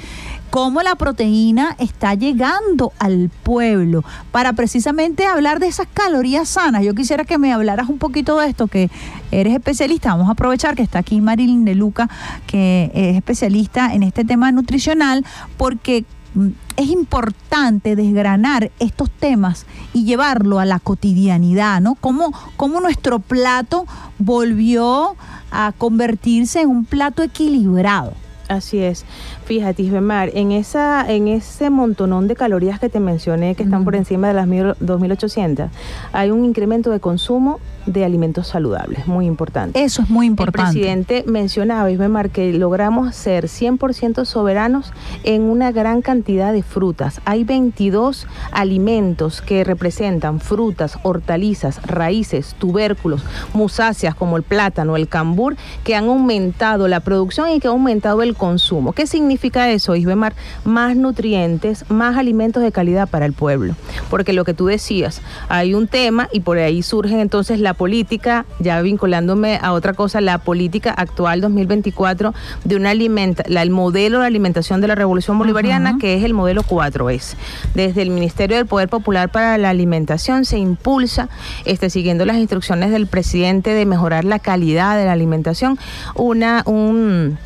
cómo la proteína está llegando al pueblo para precisamente hablar de esas calorías sanas. Yo quisiera que me hablaras un poquito de esto, que eres especialista. Vamos a aprovechar que está aquí Marilyn de Luca, que es especialista en este tema nutricional, porque mm, es importante desgranar estos temas y llevarlo a la cotidianidad, ¿no? Cómo, cómo nuestro plato volvió a convertirse en un plato equilibrado. Así es. Fíjate, Isbemar, en esa, en ese montonón de calorías que te mencioné que están por encima de las mil- 2800, hay un incremento de consumo de alimentos saludables, muy importante. Eso es muy El importante. presidente mencionaba, Isbemar, que logramos ser 100% soberanos en una gran cantidad de frutas. Hay 22 alimentos que representan frutas, hortalizas, raíces, tubérculos, musáceas como el plátano, el cambur, que han aumentado la producción y que ha aumentado el consumo. ¿Qué significa eso, Isbemar? Más nutrientes, más alimentos de calidad para el pueblo. Porque lo que tú decías, hay un tema y por ahí surge entonces la política, ya vinculándome a otra cosa, la política actual 2024 de una alimenta, la- el modelo de alimentación de la Revolución Bolivariana, que es el modelo 4S. Desde el Ministerio del Poder Popular para la Alimentación se impulsa, este, siguiendo las instrucciones del presidente de mejorar la calidad de la alimentación, una, un,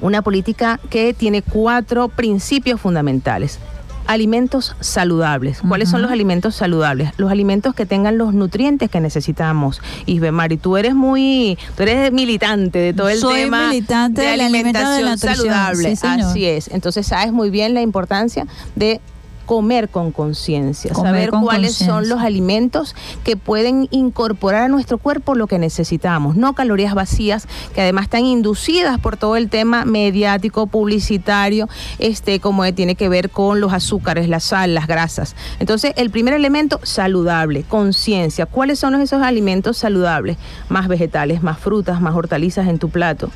una política que tiene cuatro principios fundamentales. Alimentos saludables. ¿Cuáles son los alimentos saludables? Los alimentos que tengan los nutrientes que necesitamos. Isbemari, tú eres muy, tú eres militante de todo el Soy tema militante de la alimentación saludable. sí. Así es. Entonces sabes muy bien la importancia de comer con conciencia, saber con cuáles son los alimentos que pueden incorporar a nuestro cuerpo lo que necesitamos, no calorías vacías que además están inducidas por todo el tema mediático, publicitario, este como tiene que ver con los azúcares, la sal, las grasas. Entonces, el primer elemento saludable, conciencia. ¿Cuáles son esos alimentos saludables? Más vegetales, más frutas, más hortalizas en tu plato.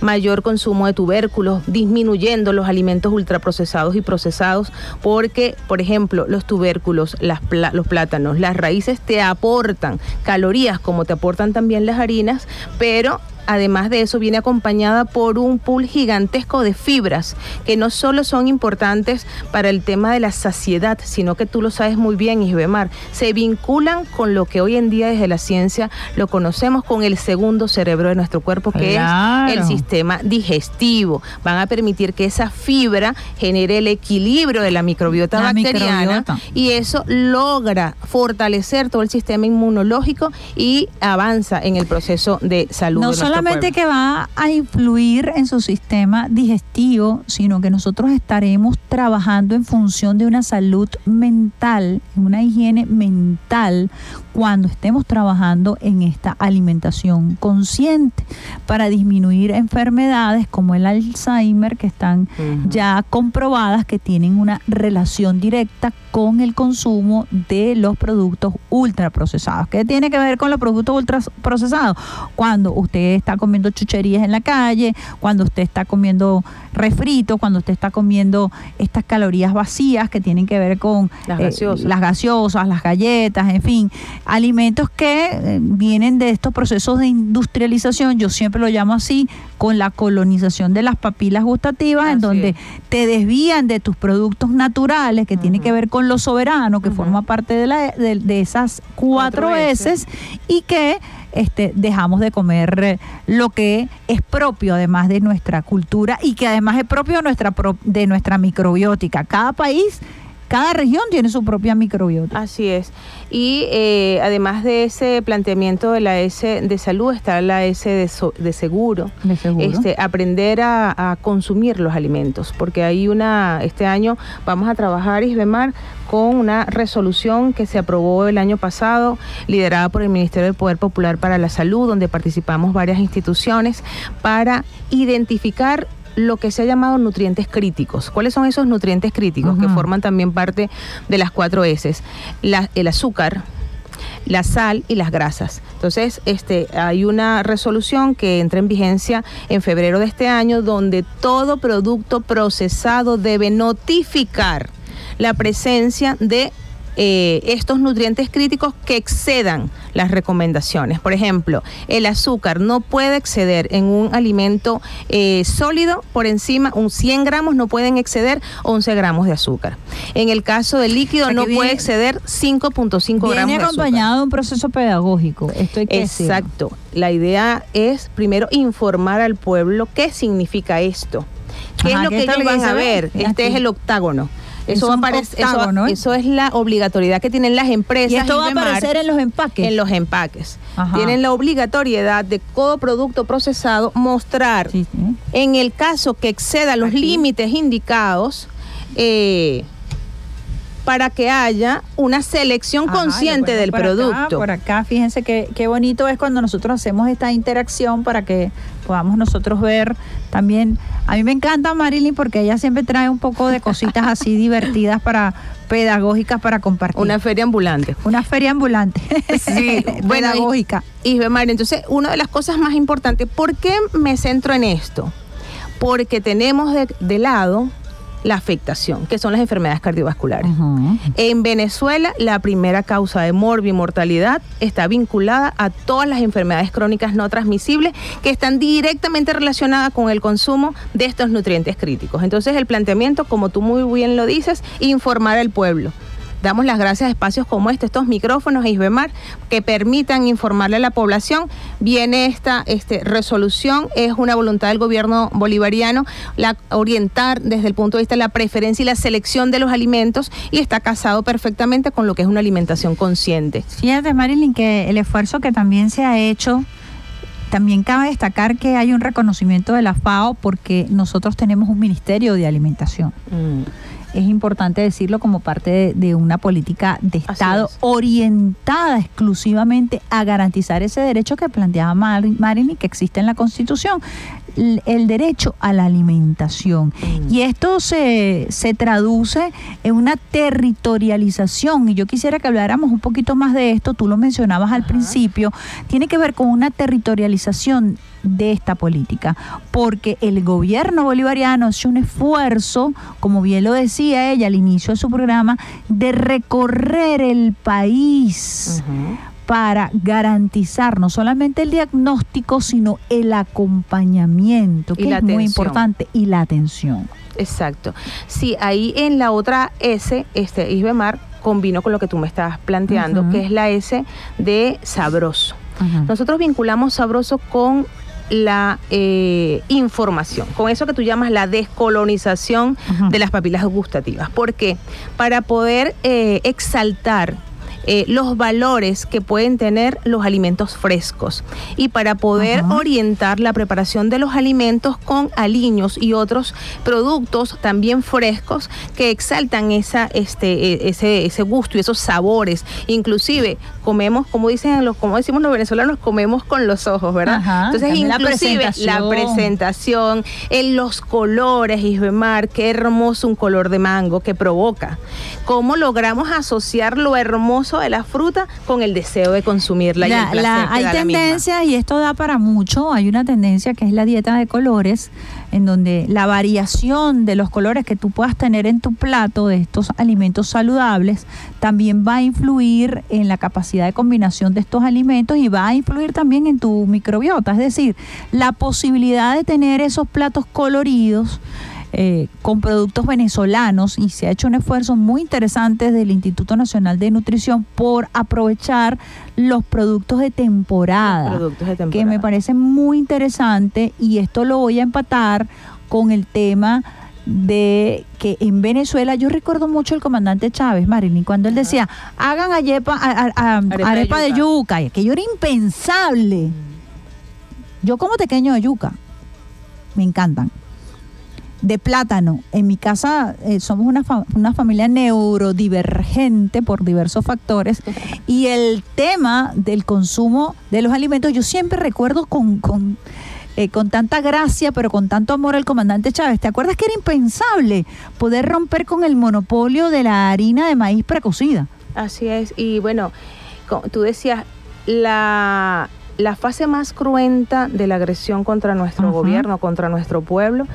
Mayor consumo de tubérculos, disminuyendo los alimentos ultraprocesados y procesados porque, por ejemplo, los tubérculos, las los plátanos, las raíces te aportan calorías como te aportan también las harinas, pero además de eso viene acompañada por un pool gigantesco de fibras que no solo son importantes para el tema de la saciedad, sino que tú lo sabes muy bien, Isbemar, se vinculan con lo que hoy en día desde la ciencia lo conocemos con el segundo cerebro de nuestro cuerpo, que Claro. es el sistema digestivo. Van a permitir que esa fibra genere el equilibrio de la microbiota La bacteriana microbiota. y eso logra fortalecer todo el sistema inmunológico y avanza en el proceso de salud. No de nuestro solamente que va a influir en su sistema digestivo, sino que nosotros estaremos trabajando en función de una salud mental, una higiene mental, cuando estemos trabajando en esta alimentación consciente para disminuir enfermedades como el Alzheimer, que están ya comprobadas que tienen una relación directa con el consumo de los productos ultraprocesados. ¿Qué tiene que ver con los productos ultraprocesados? Cuando usted está comiendo chucherías en la calle, cuando usted está comiendo refritos, cuando usted está comiendo estas calorías vacías que tienen que ver con Las eh, gaseosas. las gaseosas, las galletas, en fin, alimentos que eh, vienen de estos procesos de industrialización, yo siempre lo llamo así, con la colonización de las papilas gustativas, en donde es. te desvían de tus productos naturales, que tiene que ver con lo soberano, que forma parte de, la, de, de esas cuatro Cuatro S, y que este, dejamos de comer eh, lo que es propio además de nuestra cultura y que además es propio de nuestra, pro- de nuestra microbiótica. Cada país, cada región tiene su propia microbiótica. Así es. Y eh, además de ese planteamiento de la S de salud, está la S de, so- de seguro. De seguro. Este, aprender a, a consumir los alimentos, porque hay una, este año vamos a trabajar, Isbemar, con una resolución que se aprobó el año pasado, liderada por el Ministerio del Poder Popular para la Salud, donde participamos varias instituciones, para identificar lo que se ha llamado nutrientes críticos. ¿Cuáles son esos nutrientes críticos que forman también parte de las cuatro S? La- el azúcar, la sal y las grasas. Entonces, este, hay una resolución que entra en vigencia en febrero de este año donde todo producto procesado debe notificar la presencia de eh, estos nutrientes críticos que excedan las recomendaciones. Por ejemplo, el azúcar no puede exceder en un alimento eh, sólido por encima, un 100 gramos no pueden exceder 11 gramos de azúcar. En el caso del líquido sea, no puede exceder 5.5 gramos Viene acompañado de un proceso pedagógico. Esto hay que. Exacto. La idea es primero informar al pueblo qué significa esto. ¿Qué Ajá, es lo ¿qué que ellos van a ve? ver? Mira Este es el octágono. Eso, Es va a un aparecer- eso- octágono, eso es la obligatoriedad que tienen las empresas. Y esto va a aparecer en los empaques. En los empaques. Ajá. Tienen la obligatoriedad de todo producto procesado mostrar, Sí, sí. en el caso que exceda los límites indicados, eh, para que haya una selección Ajá, consciente del acá, producto. por acá, fíjense qué, qué bonito es cuando nosotros hacemos esta interacción para que podamos nosotros ver también. A mí me encanta Marilyn porque ella siempre trae un poco de cositas así [LAUGHS] divertidas para pedagógicas para compartir. Una feria ambulante. Una feria ambulante. [LAUGHS] Sí, [LAUGHS] bueno, y- pedagógica. Isbemar, entonces, una de las cosas más importantes, ¿por qué me centro en esto? Porque tenemos de, de lado la afectación, que son las enfermedades cardiovasculares. En Venezuela, la primera causa de morbimortalidad está vinculada a todas las enfermedades crónicas no transmisibles que están directamente relacionadas con el consumo de estos nutrientes críticos. Entonces, el planteamiento, como tú muy bien lo dices, informar al pueblo. Damos las gracias a espacios como este, estos micrófonos, Isbemar, que permitan informarle a la población. Viene esta este, resolución, es una voluntad del gobierno bolivariano, la, orientar desde el punto de vista de la preferencia y la selección de los alimentos y está casado perfectamente con lo que es una alimentación consciente. Fíjate, Marilyn, que el esfuerzo que también se ha hecho, también cabe destacar que hay un reconocimiento de la FAO porque nosotros tenemos un ministerio de alimentación. Es importante decirlo como parte de, de una política de Estado es. orientada exclusivamente a garantizar ese derecho que planteaba Mar- Marilyn, que existe en la Constitución, el derecho a la alimentación. Y esto se, se traduce en una territorialización. Y yo quisiera que habláramos un poquito más de esto, tú lo mencionabas al principio, tiene que ver con una territorialización de esta política, porque el gobierno bolivariano hace un esfuerzo, como bien lo decía ella al inicio de su programa, de recorrer el país para garantizar no solamente el diagnóstico, sino el acompañamiento, que Y la es muy importante, y la atención. Exacto. Sí, ahí en la otra S, este Isbemar combino con lo que tú me estabas planteando, que es la S de sabroso. Nosotros vinculamos sabroso con la eh, información, con eso que tú llamas la descolonización de las papilas gustativas. ¿Por qué? Para poder eh, exaltar eh, los valores que pueden tener los alimentos frescos y para poder orientar la preparación de los alimentos con aliños y otros productos también frescos que exaltan esa, este, eh, ese, ese gusto y esos sabores. Inclusive comemos, como dicen los, como decimos los venezolanos, comemos con los ojos, ¿verdad? Ajá, Entonces, la inclusive la presentación. presentación, en los colores, Isbemar, qué hermoso un color de mango que provoca. ¿Cómo logramos asociar lo hermoso de la fruta con el deseo de consumirla y el placer la- hay tendencias y esto da para mucho. Hay una tendencia que es la dieta de colores, en donde la variación de los colores que tú puedas tener en tu plato de estos alimentos saludables también va a influir en la capacidad de combinación de estos alimentos y va a influir también en tu microbiota. Es decir, la posibilidad de tener esos platos coloridos eh, con productos venezolanos y se ha hecho un esfuerzo muy interesante del Instituto Nacional de Nutrición por aprovechar los productos de temporada, Los productos de que me parece muy interesante y esto lo voy a empatar con el tema de que en Venezuela yo recuerdo mucho el comandante Chávez, Marilyn, cuando él decía, hagan arepa, a- a- a- Arepa de arepa de yuca". yuca, y aquello era impensable. Yo como tequeño de yuca, me encantan. De plátano. En mi casa eh, somos una, fa- una familia neurodivergente por diversos factores y el tema del consumo de los alimentos yo siempre recuerdo con, con, eh, con tanta gracia pero con tanto amor al comandante Chávez. ¿Te acuerdas que era impensable poder romper con el monopolio de la harina de maíz precocida? Así es. Y bueno, tú decías, la, la fase más cruenta de la agresión contra nuestro gobierno, contra nuestro pueblo,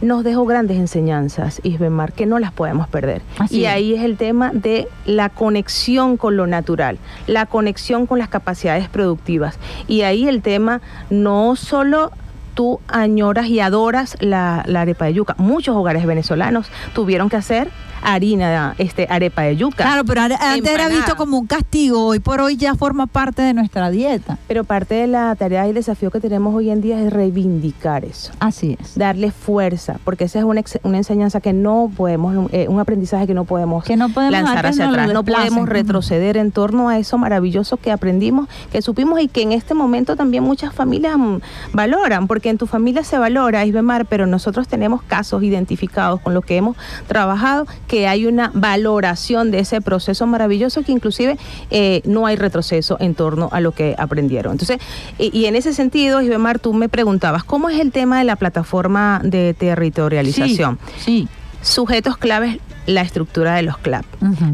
nos dejó grandes enseñanzas, Isbemar, que no las podemos perder. Así y es. ahí es el tema de la conexión con lo natural, la conexión con las capacidades productivas. Y ahí el tema no solo tú añoras y adoras la, la arepa de yuca. Muchos hogares venezolanos tuvieron que hacer harina, este, arepa de yuca. Claro, pero an- antes era visto como un castigo, hoy por hoy ya forma parte de nuestra dieta. Pero parte de la tarea y el desafío que tenemos hoy en día es reivindicar eso. Así es. Darle fuerza, porque esa es una, una enseñanza que no podemos, eh, un aprendizaje que no podemos, Que no podemos lanzar hacia atrás. No podemos retroceder en torno a eso maravilloso que aprendimos, que supimos y que en este momento también muchas familias mm, valoran, porque en tu familia se valora, Isbemar, pero nosotros tenemos casos identificados con los que hemos trabajado, que hay una valoración de ese proceso maravilloso que inclusive eh, no hay retroceso en torno a lo que aprendieron. Entonces, y, y en ese sentido, Isbemar, tú me preguntabas, ¿cómo es el tema de la plataforma de territorialización? Sí. Sujetos claves, la estructura de los CLAP.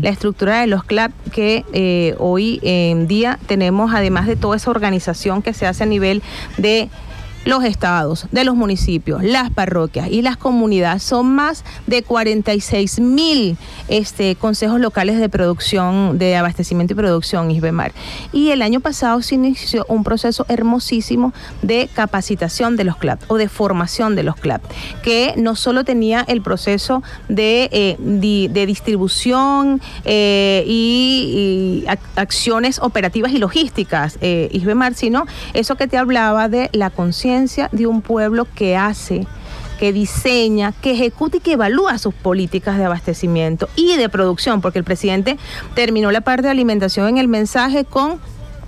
La estructura de los CLAP que eh, hoy en día tenemos, además de toda esa organización que se hace a nivel de los estados, de los municipios, las parroquias y las comunidades. Son más de 46 mil este, consejos locales de producción, de abastecimiento y producción, Isbemar. Y el año pasado se inició un proceso hermosísimo de capacitación de los CLAP o de formación de los CLAP, que no solo tenía el proceso de, eh, de distribución eh, y, y ac- acciones operativas y logísticas, eh, Isbemar, sino eso que te hablaba de la conciencia de un pueblo que hace que diseña, que ejecuta y que evalúa sus políticas de abastecimiento y de producción, porque el presidente terminó la parte de alimentación en el mensaje con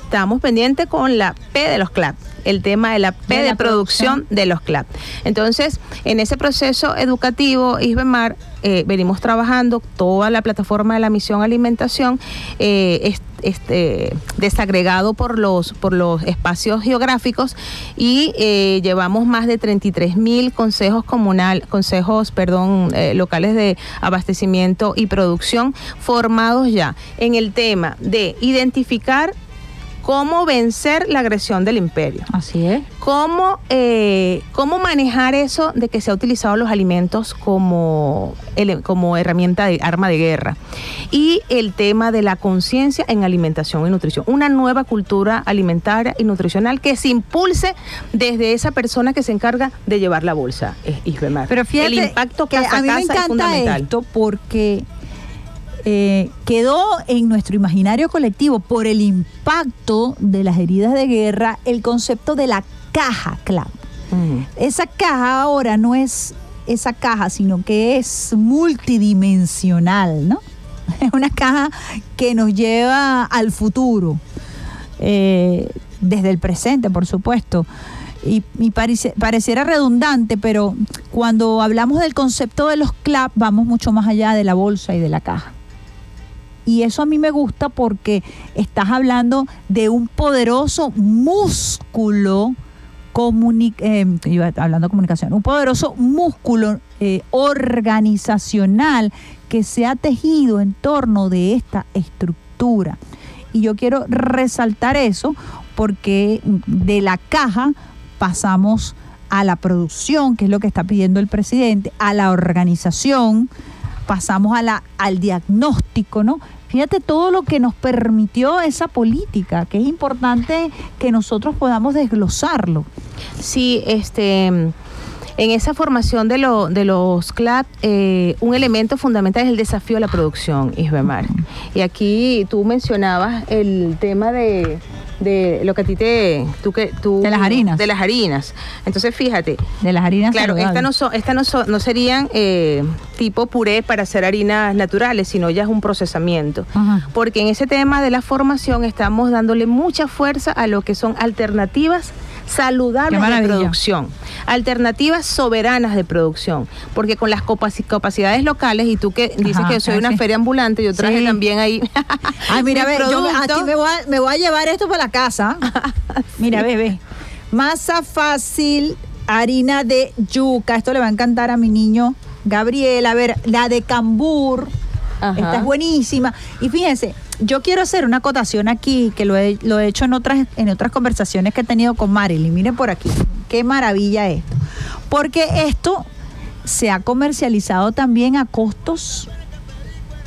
estamos pendientes con la P de los CLAP, el tema de la P De de, la producción, de los CLAP. Entonces, en ese proceso educativo, Isbemar, eh, venimos trabajando toda la plataforma de la misión alimentación, eh, es- este, desagregado por los, por los espacios geográficos y eh, llevamos más de 33 mil consejos comunal, consejos, perdón, locales de abastecimiento y producción formados ya en el tema de identificar cómo vencer la agresión del imperio. Así es. ¿Cómo, eh, ¿Cómo manejar eso de que se ha utilizado los alimentos como, como herramienta de arma de guerra? Y el tema de la conciencia en alimentación y nutrición. Una nueva cultura alimentaria y nutricional que se impulse desde esa persona que se encarga de llevar la bolsa, eh, Isbemar. Pero fíjate el impacto que casa a mí me casa es encanta fundamental. esto porque eh, quedó en nuestro imaginario colectivo por el impacto de las heridas de guerra el concepto de la caja CLAP. Mm. Esa caja ahora no es esa caja, sino que es multidimensional, ¿no? [LAUGHS] Es una caja que nos lleva al futuro, eh, desde el presente, por supuesto. Y, y parece- pareciera redundante, pero cuando hablamos del concepto de los CLAP, vamos mucho más allá de la bolsa y de la caja. Y eso a mí me gusta porque estás hablando de un poderoso músculo eh, hablando de comunicación, un poderoso músculo eh, organizacional que se ha tejido en torno de esta estructura. Y yo quiero resaltar eso porque de la caja pasamos a la producción, que es lo que está pidiendo el presidente, a la organización, pasamos a la, al diagnóstico, ¿no? Fíjate todo lo que nos permitió esa política, que es importante que nosotros podamos desglosarlo. Sí, este, en esa formación de, lo- de los CLAP, eh, un elemento fundamental es el desafío a la producción, Isbemar. Y aquí tú mencionabas el tema de, de lo que a ti te... Tú, que, tú, De las harinas. De las harinas. Entonces, fíjate, De las harinas Claro, estas no, son, estas no, son- no serían eh, tipo puré para hacer harinas naturales, sino ya es un procesamiento. Ajá. Porque en ese tema de la formación estamos dándole mucha fuerza a lo que son alternativas saludables de producción, alternativas soberanas de producción, porque con las capacidades locales, y tú que dices Ajá, que yo soy una sí. feria ambulante, yo traje Sí. también ahí. [LAUGHS] Ay, mira, [LAUGHS] ve, yo me- me voy a, me voy a llevar esto para la casa. [LAUGHS] Mira, ve. Masa fácil, harina de yuca. Esto le va a encantar a mi niño Gabriel. A ver, la de cambur. Ajá. Esta es buenísima. Y fíjense, yo quiero hacer una acotación aquí, que lo he, lo he hecho en otras, en otras conversaciones que he tenido con Marilyn. Miren por aquí. Qué maravilla esto. Porque esto se ha comercializado también a costos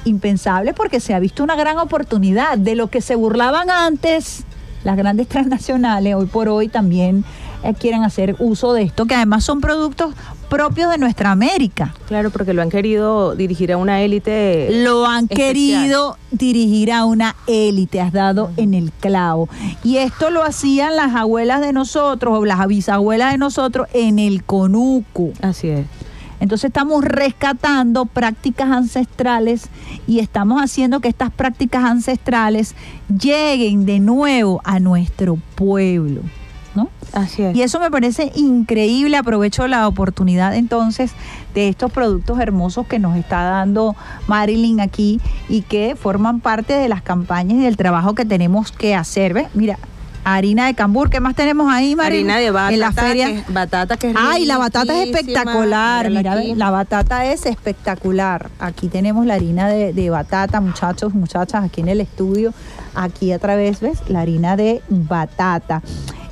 impensable porque se ha visto una gran oportunidad de lo que se burlaban antes las grandes [LAUGHS] transnacionales, hoy por hoy también eh, quieren hacer uso de esto, que además son productos propios de nuestra América. Claro, porque lo han querido dirigir a una élite. Lo han especial. querido dirigir a una élite, has dado en el clavo. Y esto lo hacían las abuelas de nosotros o las bisabuelas de nosotros en el conuco. Así es. Entonces estamos rescatando prácticas ancestrales y estamos haciendo que estas prácticas ancestrales lleguen de nuevo a nuestro pueblo. ¿No? Así es. Y eso me parece increíble. Aprovecho la oportunidad entonces de estos productos hermosos que nos está dando Marilyn aquí y que forman parte de las campañas y del trabajo que tenemos que hacer. ¿Ves? Mira, harina de cambur. ¿Qué más tenemos ahí, Marilyn? Harina de batata. En la feria. que- batata que es Ay, la batata es espectacular. Mira, aquí. la batata es espectacular. Aquí tenemos la harina de, de batata, muchachos, muchachas, aquí en el estudio. Aquí a través, ¿ves? La harina de batata.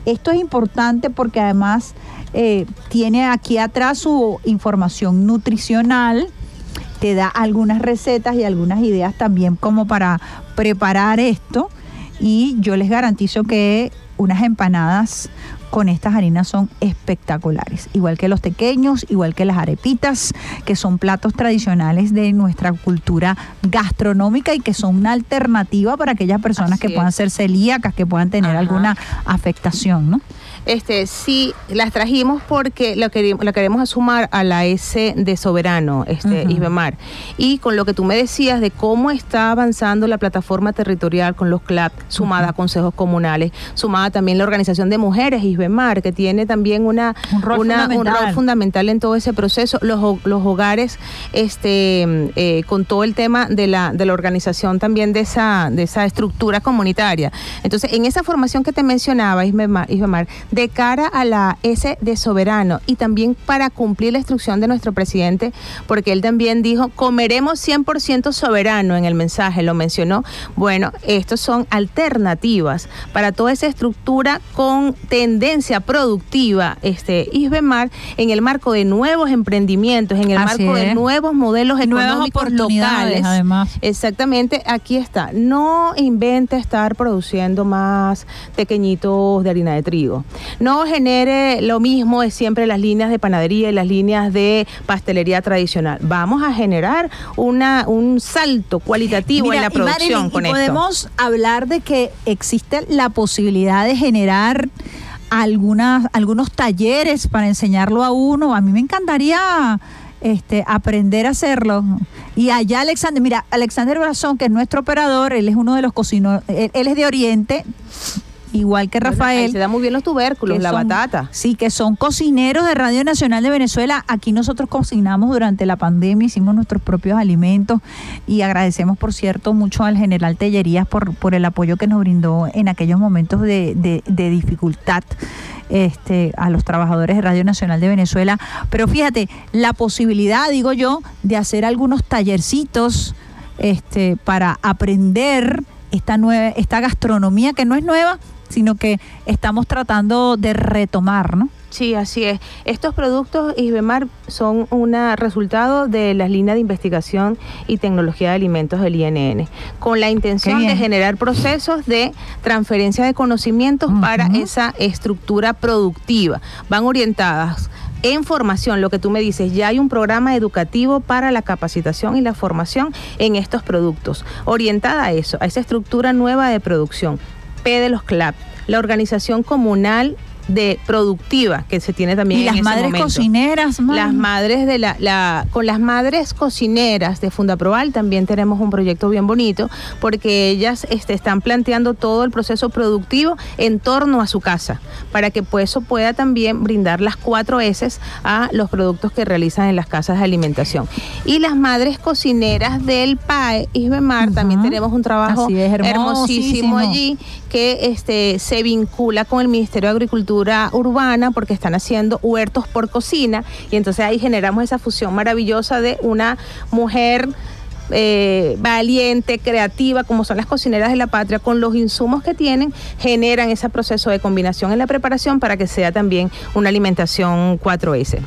Esto es importante porque además eh, tiene aquí atrás su información nutricional. Te da algunas recetas y algunas ideas también como para preparar esto. Y yo les garantizo que unas empanadas con estas harinas son espectaculares, igual que los tequeños, igual que las arepitas, que son platos tradicionales de nuestra cultura gastronómica y que son una alternativa para aquellas personas Así que es. puedan ser celíacas, que puedan tener Ajá. alguna afectación, ¿no? Este, sí, las trajimos porque lo, querim- lo queremos sumar a la S de Soberano, este, Ujú. Isbemar. Y con lo que tú me decías de cómo está avanzando la plataforma territorial con los CLAP, sumada a consejos comunales, sumada también la organización de mujeres Isbemar, que tiene también una, Un rol una- fundamental. rol fundamental en todo ese proceso. Los, los hogares, este, eh, con todo el tema de la, de la organización también de esa, de esa estructura comunitaria. Entonces, en esa formación que te mencionaba, Isbemar, Isbemar, de cara a la S de soberano y también para cumplir la instrucción de nuestro presidente, porque él también dijo, comeremos 100% soberano en el mensaje, lo mencionó. Bueno, estos son alternativas para toda esa estructura con tendencia productiva, este Isbemar, en el marco de nuevos emprendimientos, en el Así marco de nuevos modelos económicos locales. además. Exactamente, aquí está. No invente estar produciendo más pequeñitos de harina de trigo. No genere lo mismo de siempre las líneas de panadería y las líneas de pastelería tradicional. Vamos a generar una, un salto cualitativo Mira, en la producción Marilyn, con esto. podemos hablar de que existe la posibilidad de generar algunas, algunos talleres para enseñarlo a uno. A mí me encantaría este, aprender a hacerlo. Y allá Alexander, mira, Alexander Brazón, que es nuestro operador, él es uno de los cocineros, él, él es de Oriente, igual que Bueno, Rafael. se da muy bien los tubérculos, la son- batata. Sí, que son cocineros de Radio Nacional de Venezuela. Aquí nosotros cocinamos durante la pandemia, hicimos nuestros propios alimentos y agradecemos, por cierto, mucho al general Tellerías por, por el apoyo que nos brindó en aquellos momentos de, de- de dificultad. Este, a los trabajadores de Radio Nacional de Venezuela. Pero fíjate, la posibilidad, digo yo, de hacer algunos tallercitos este, para aprender esta, nueva, esta gastronomía que no es nueva, sino que estamos tratando de retomar, ¿no? Sí, así es. Estos productos Isbemar son un resultado de las líneas de investigación y tecnología de alimentos del INN, con la intención de generar procesos de transferencia de conocimientos para esa estructura productiva. Van orientadas en formación, lo que tú me dices, ya hay un programa educativo para la capacitación y la formación en estos productos, orientada a eso, a esa estructura nueva de producción. P de los CLAP, la organización comunal de productiva que se tiene también Y en las ese madres momento. cocineras, man. Las madres de la, la- con las madres cocineras de Fundaproval también tenemos un proyecto bien bonito porque ellas este, están planteando todo el proceso productivo en torno a su casa para que pues eso pueda también brindar las cuatro S a los productos que realizan en las casas de alimentación. Y las madres cocineras del PAE Isbemar también Ujú. tenemos un trabajo hermosísimo allí que este se vincula con el Ministerio de Agricultura Urbana porque están haciendo huertos por cocina y entonces ahí generamos esa fusión maravillosa de una mujer eh, valiente, creativa, como son las cocineras de la patria, con los insumos que tienen, generan ese proceso de combinación en la preparación para que sea también una alimentación 4S.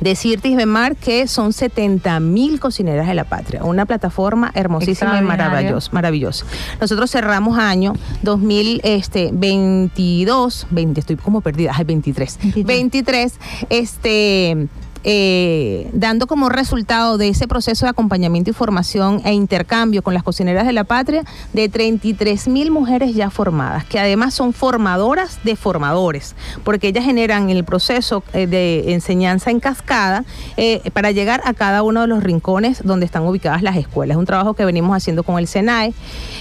Decirte, Isbemar, que son 70 mil cocineras de la patria, una plataforma hermosísima y maravillosa. maravillosa. Nosotros cerramos año 2022, 20, estoy como perdida, ay, 23. 23. 23, este... eh, dando como resultado de ese proceso de acompañamiento y formación e intercambio con las cocineras de la patria de 33 mil mujeres ya formadas, que además son formadoras de formadores, porque ellas generan el proceso eh, de enseñanza en cascada eh, para llegar a cada uno de los rincones donde están ubicadas las escuelas. Es un trabajo que venimos haciendo con el SENAE,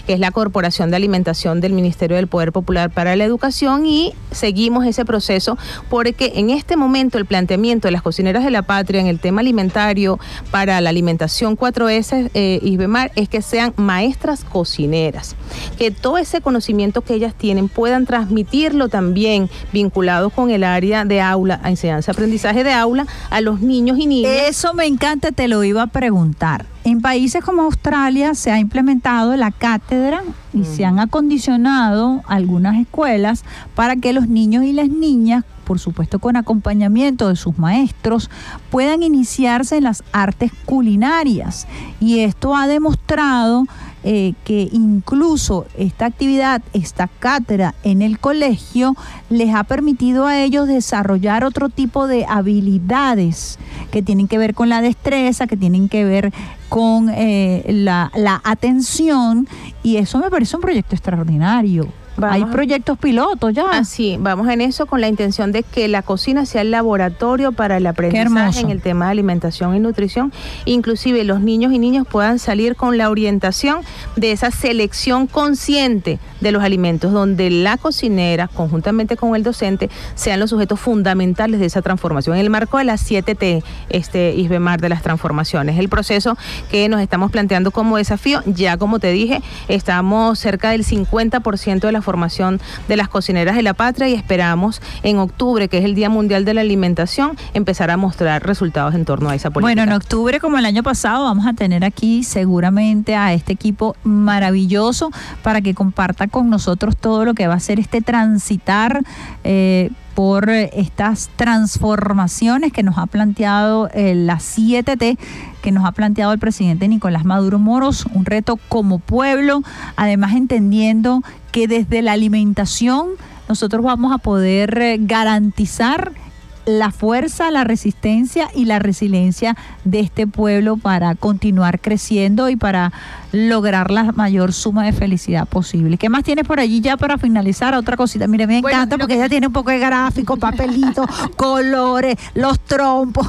que es la Corporación de Alimentación del Ministerio del Poder Popular para la Educación, y seguimos ese proceso porque en este momento el planteamiento de las cocineras de la patria en el tema alimentario para la alimentación 4S, eh, Isbemar, es que sean maestras cocineras, que todo ese conocimiento que ellas tienen puedan transmitirlo también vinculado con el área de aula, a enseñanza-aprendizaje de aula, a los niños y niñas. Eso me encanta, te lo iba a preguntar. En países como Australia se ha implementado la cátedra y se han acondicionado algunas escuelas para que los niños y las niñas, por supuesto con acompañamiento de sus maestros, puedan iniciarse en las artes culinarias. Y esto ha demostrado eh, que incluso esta actividad, esta cátedra en el colegio, les ha permitido a ellos desarrollar otro tipo de habilidades que tienen que ver con la destreza, que tienen que ver con eh, la, la atención, y eso me parece un proyecto extraordinario. Vamos Hay proyectos pilotos ya. Así, vamos en eso con la intención de que la cocina sea el laboratorio para el aprendizaje en el tema de alimentación y nutrición. Inclusive los niños y niñas puedan salir con la orientación de esa selección consciente de los alimentos, donde la cocinera, conjuntamente con el docente, sean los sujetos fundamentales de esa transformación. En el marco de las 7T, este Isbemar de las transformaciones, el proceso que nos estamos planteando como desafío, ya como te dije, estamos cerca del 50% de la formación de las cocineras de la patria y esperamos en octubre, que es el Día Mundial de la Alimentación, empezar a mostrar resultados en torno a esa política. Bueno, en octubre, como el año pasado, vamos a tener aquí seguramente a este equipo maravilloso para que comparta con nosotros todo lo que va a ser este transitar eh, por estas transformaciones que nos ha planteado eh, la 7T, que nos ha planteado el presidente Nicolás Maduro Moros, un reto como pueblo, además entendiendo que desde la alimentación nosotros vamos a poder eh, garantizar la fuerza, la resistencia y la resiliencia de este pueblo para continuar creciendo y para lograr la mayor suma de felicidad posible. ¿Qué más tienes por allí ya para finalizar? Otra cosita. Mire, me Bueno, encanta porque ella tiene un poco de gráfico, papelitos, [LAUGHS] colores, los trompos.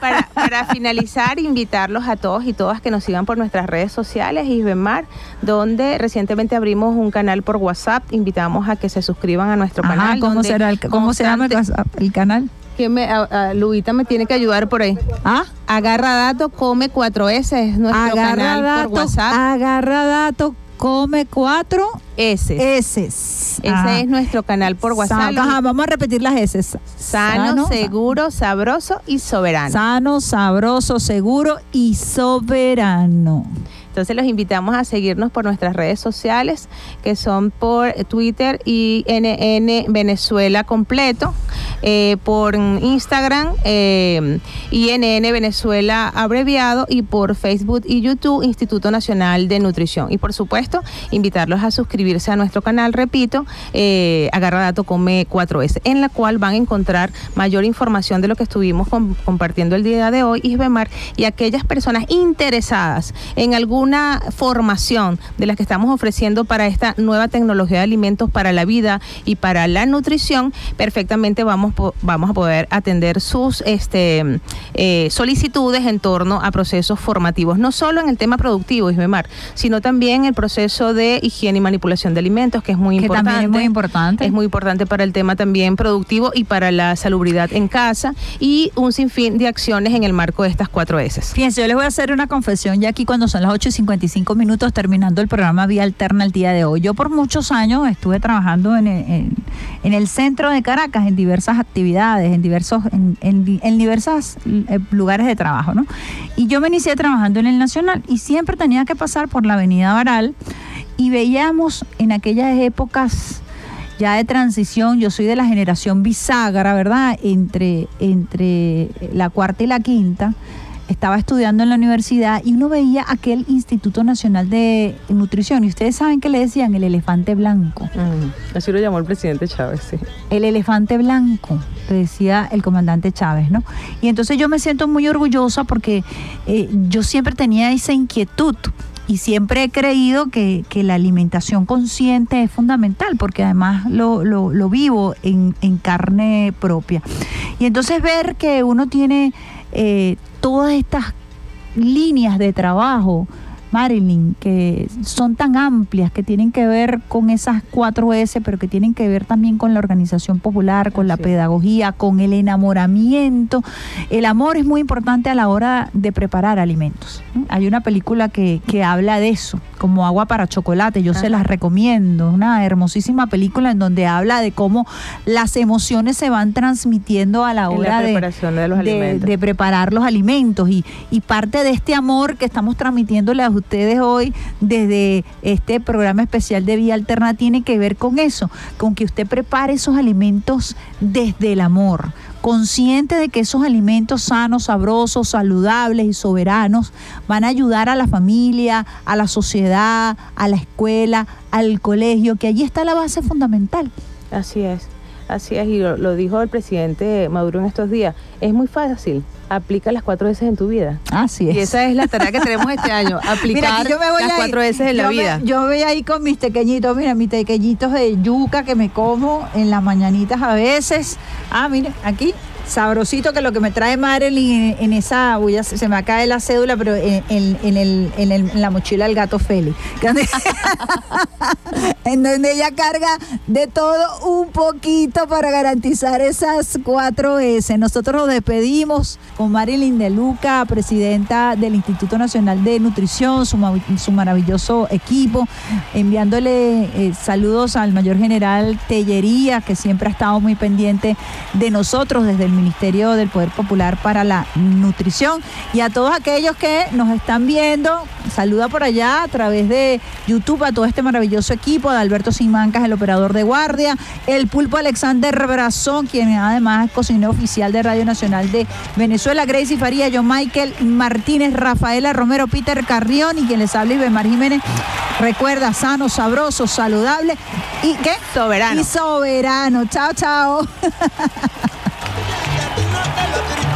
Para, [LAUGHS] para finalizar, invitarlos a todos y todas que nos sigan por nuestras redes sociales, Isbemar, donde recientemente abrimos un canal por WhatsApp. Invitamos a que se suscriban a nuestro Ajá, canal. ¿cómo, será el- cómo se llama el canal? Que me, a, a Luita me tiene que ayudar por ahí. ¿Ah? Agarra dato, come 4S, es nuestro Agarra canal dato, por WhatsApp. agarra dato, come cuatro S. S. Ese es nuestro canal por WhatsApp. Ajá, vamos a repetir las S. Sano, seguro, sabroso y soberano. Sano, sabroso, seguro y soberano. Entonces los invitamos a seguirnos por nuestras redes sociales, que son por Twitter y NN Venezuela completo, eh, por Instagram eh, INN Venezuela abreviado y por Facebook y YouTube Instituto Nacional de Nutrición. Y por supuesto, invitarlos a suscribirse a nuestro canal, repito, eh, Agarra Dato Come 4S, en la cual van a encontrar mayor información de lo que estuvimos com- compartiendo el día de hoy, Isbemar, y aquellas personas interesadas en alguna formación de las que estamos ofreciendo para esta nueva tecnología de alimentos para la vida y para la nutrición, perfectamente vamos, vamos a poder atender sus este, eh, solicitudes en torno a procesos formativos, no solo en el tema productivo, Isbemar, sino también el proceso de higiene y manipulación de alimentos, que es muy Que importante. también es muy importante. Es muy importante para el tema también productivo y para la salubridad en casa y un sinfín de acciones en el marco de estas cuatro S. Fíjense, yo les voy a hacer una confesión ya aquí cuando son las 8 y 55 minutos terminando el programa Vía Alterna el día de hoy. Yo por muchos años estuve trabajando en, en- el centro de Caracas en diversas actividades, en diversos en, en di- en diversas eh, lugares de trabajo, ¿no? Y yo me inicié trabajando en el Nacional y siempre tenía que pasar por la Avenida Baral y veíamos en aquellas épocas ya de transición, yo soy de la generación bisagra, ¿verdad? Entre, entre la cuarta y la quinta. Estaba estudiando en la universidad y uno veía aquel Instituto Nacional de Nutrición y ustedes saben que le decían el elefante blanco. Mm, Así lo llamó el presidente Chávez, sí. El elefante blanco, le decía el comandante Chávez, ¿no? Y entonces yo me siento muy orgullosa porque eh, yo siempre tenía esa inquietud y siempre he creído que, que la alimentación consciente es fundamental porque además lo, lo- lo vivo en, en carne propia. Y entonces ver que uno tiene eh, todas estas líneas de trabajo, Marilyn, que son tan amplias, que tienen que ver con esas cuatro S, pero que tienen que ver también con la organización popular, con la Así pedagogía, con el enamoramiento. El amor es muy importante a la hora de preparar alimentos. Hay una película que, que habla de eso, como agua para chocolate, yo se las recomiendo, una hermosísima película en donde habla de cómo las emociones se van transmitiendo a la En la hora de, de los alimentos. de preparar los alimentos y, y parte de este amor que estamos transmitiéndole a ustedes hoy desde este programa especial de Vía Alterna tiene que ver con eso, con que usted prepare esos alimentos desde el amor, consciente de que esos alimentos sanos, sabrosos, saludables y soberanos van a ayudar a la familia, a la sociedad, a la escuela, al colegio, que allí está la base fundamental. Así es, así es, y lo, lo dijo el presidente Maduro en estos días. Es muy fácil, aplica las cuatro veces en tu vida. Así es. Y esa es la tarea que tenemos este [LAUGHS] año, aplicar aquí yo me voy las cuatro veces en la yo me- vida. yo voy ahí con mis pequeñitos, mira, mis pequeñitos de yuca que me como en las mañanitas a veces. Ah, mira, aquí, sabrosito que lo que me trae Marilyn en, esa, se, me cae la cédula, pero en, en- en el- el- la mochila del gato donde- [LAUGHS] en donde ella carga de todo un poquito para garantizar esas cuatro S. Nosotros nos despedimos con Marilyn de Luca, presidenta del Instituto Nacional de Nutrición, su, su maravilloso equipo, enviándole eh, saludos al mayor general Tellería, que siempre ha estado muy pendiente de nosotros desde el Ministerio del Poder Popular para la Nutrición y a todos aquellos que nos están viendo, saluda por allá a través de YouTube a todo este maravilloso equipo, de Alberto Simancas, el operador de guardia, el pulpo Alexander Brazón, quien además es cocinero oficial de Radio Nacional de Venezuela, Gracie Faría, John Michael Martínez, Rafaela Romero, Peter Carrión y quien les habla Ibemar Jiménez. Recuerda, sano, sabroso, saludable y ¿qué? Soberano. Y soberano. Chao, chao. [LAUGHS]